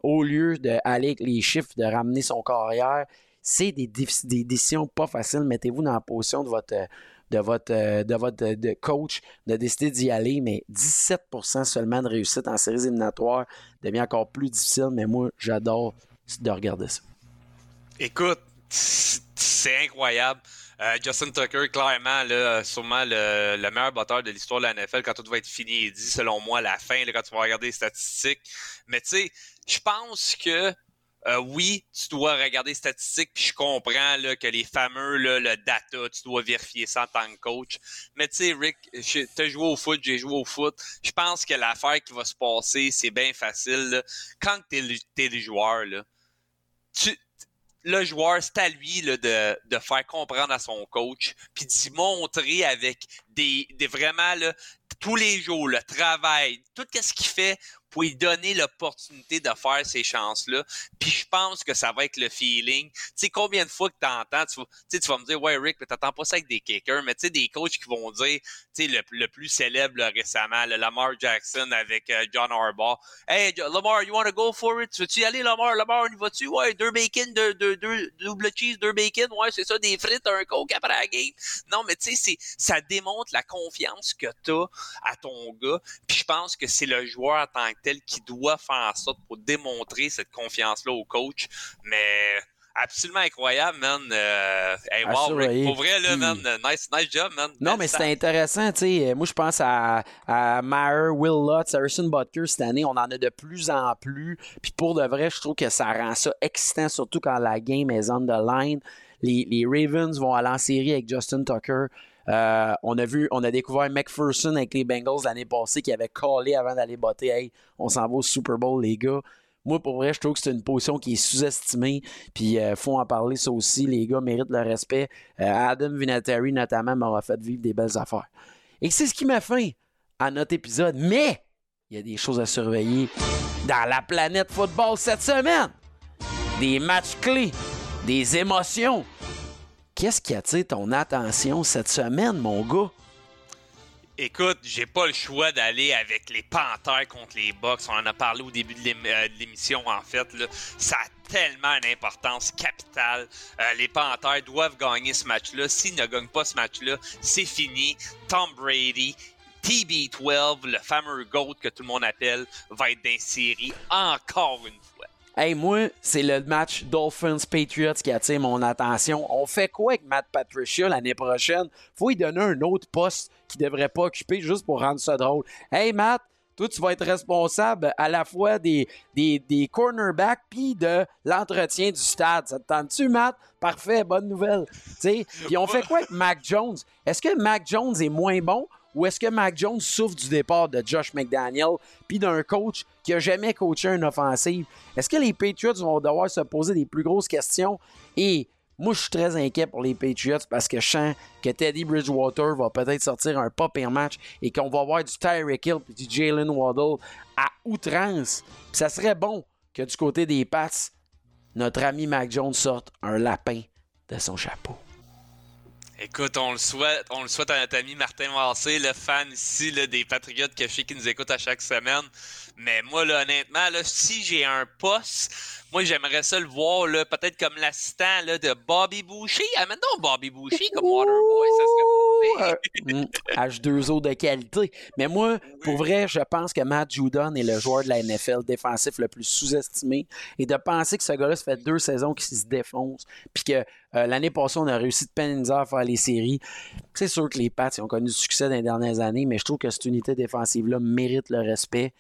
Speaker 1: au lieu d'aller avec les chiffres, de ramener son carrière, c'est des, décisions pas faciles. Mettez-vous dans la position de votre, de votre, de votre coach de décider d'y aller, mais 17% seulement de réussite en séries éliminatoires devient encore plus difficile, mais moi, j'adore de regarder ça.
Speaker 2: Écoute, c'est incroyable. Euh, Justin Tucker, clairement, là, sûrement le, meilleur batteur de l'histoire de la NFL quand tout va être fini et dit, selon moi, la fin, là, quand tu vas regarder les statistiques. Mais tu sais, je pense que euh, oui, tu dois regarder les statistiques, puis je comprends là, que les fameux, là, le data, tu dois vérifier ça en tant que coach. Mais tu sais, Rick, tu as joué au foot, j'ai joué au foot. Je pense que l'affaire qui va se passer, c'est bien facile. Quand tu es, le joueur, là, tu, le joueur, c'est à lui de, de, faire comprendre à son coach, puis d'y montrer avec des, des vraiment là, tous les jours, le travail, tout ce qu'il fait pour lui donner l'opportunité de faire ces chances-là. Puis je pense que ça va être le feeling. Tu sais, combien de fois que t'entends, tu, tu, vas me dire, ouais, Rick, mais t'entends pas ça avec des kickers, mais tu sais, des coachs qui vont dire, tu sais, le, le plus célèbre là, récemment, le Lamar Jackson avec euh, John Harbaugh. Hey, Lamar, you wanna go for it? Tu veux-tu y aller, Lamar? Lamar, on y va-tu? Ouais, deux bacon, deux, deux, deux, double cheese, deux bacon. Ouais, c'est ça, des frites, un coke après la game. Non, mais tu sais, ça démontre la confiance que t'as à ton gars. Puis je pense que c'est le joueur en tant que tel qui doit faire en sorte pour démontrer cette confiance-là au coach. Mais absolument incroyable, man. Euh, hey, wow, Rick, pour vrai, là, man, nice, nice job, man.
Speaker 1: Non, mais c'est intéressant, tu sais. Moi, je pense à, à Maher, Will Lutz, Harrison Butker cette année. On en a de plus en plus. Puis pour de vrai, je trouve que ça rend ça excitant, surtout quand la game est on the line. Les, les Ravens vont aller en série avec Justin Tucker. Euh, on a vu, on a découvert McPherson avec les Bengals l'année passée qui avait collé avant d'aller botter. Hey, on s'en va au Super Bowl, les gars. Moi, pour vrai, je trouve que c'est une position qui est sous-estimée. Puis, euh, faut en parler, ça aussi. Les gars méritent le respect. Euh, Adam Vinatieri, notamment, m'aura fait vivre des belles affaires. Et c'est ce qui m'a fait à notre épisode. Mais, il y a des choses à surveiller dans la planète football cette semaine. Des matchs clés, des émotions. Qu'est-ce qui attire ton attention cette semaine, mon gars?
Speaker 2: Écoute, j'ai pas le choix d'aller avec les Panthers contre les Bucks. On en a parlé au début de euh, l'émission, en fait. Ça a tellement une importance capitale. Euh, les Panthers doivent gagner ce match-là. S'ils ne gagnent pas ce match-là, c'est fini. Tom Brady, TB12, le fameux GOAT que tout le monde appelle, va être d'insérie encore une fois.
Speaker 1: Hey, moi, c'est le match Dolphins-Patriots qui attire mon attention. On fait quoi avec Matt Patricia l'année prochaine? Faut lui donner un autre poste qu'il devrait pas occuper juste pour rendre ça drôle. Hey, Matt, toi, tu vas être responsable à la fois des, des, des cornerbacks puis de l'entretien du stade. Ça te tente-tu, Matt? Parfait, bonne nouvelle. Puis on fait quoi avec Mac Jones? Est-ce que Mac Jones est moins bon ou est-ce que Mac Jones souffre du départ de Josh McDaniel puis d'un coach qui a jamais coaché une offensive? Est-ce que les Patriots vont devoir se poser des plus grosses questions? Et moi, je suis très inquiet pour les Patriots parce que je sens que Teddy Bridgewater va peut-être sortir un pas pire match et qu'on va voir du Tyreek Hill et du Jalen Waddle à outrance. ça serait bon que du côté des Pats, notre ami Mac Jones sorte un lapin de son chapeau.
Speaker 2: Écoute, on le souhaite, on le souhaite à notre ami Martin Massé, le fan ici des Patriotes que qui nous écoute à chaque semaine. Mais moi, là, honnêtement, là, si j'ai un poste, moi, j'aimerais ça le voir, là, peut-être comme l'assistant là, de Bobby Boucher. Amène donc Bobby Boucher comme Waterboy, ça serait
Speaker 1: H2O de qualité. Mais moi, pour vrai, je pense que Matt Judon est le joueur de la NFL défensif le plus sous-estimé. Et de penser que ce gars-là, ça fait deux saisons qu'il se défonce, puis que euh, l'année passée, on a réussi de peine à faire les séries. C'est sûr que les Pats ont connu du succès dans les dernières années, mais je trouve que cette unité défensive-là mérite le respect.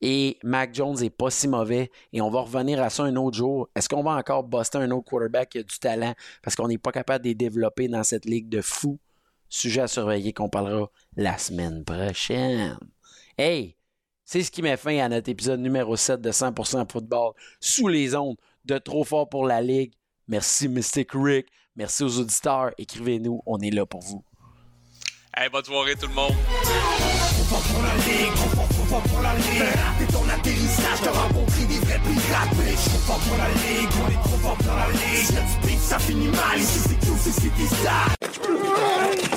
Speaker 1: Et Mac Jones est pas si mauvais. Et on va revenir à ça un autre jour. Est-ce qu'on va encore buster un autre quarterback qui a du talent parce qu'on n'est pas capable de les développer dans cette ligue de fous? Sujet à surveiller qu'on parlera la semaine prochaine. Hey! C'est ce qui met fin à notre épisode numéro 7 de 100% football sous les ondes de Trop fort pour la Ligue. Merci Mystic Rick. Merci aux auditeurs. Écrivez-nous. On est là pour vous.
Speaker 2: Hey, bonne soirée tout le monde
Speaker 3: pas pour la ligue. Ton atterrissage t'auras compris des vrais pirates Mais je suis pas pour la ligue, on est trop fort pour la ligue. Si du ça finit mal, ici c'est tout, ici c'est ça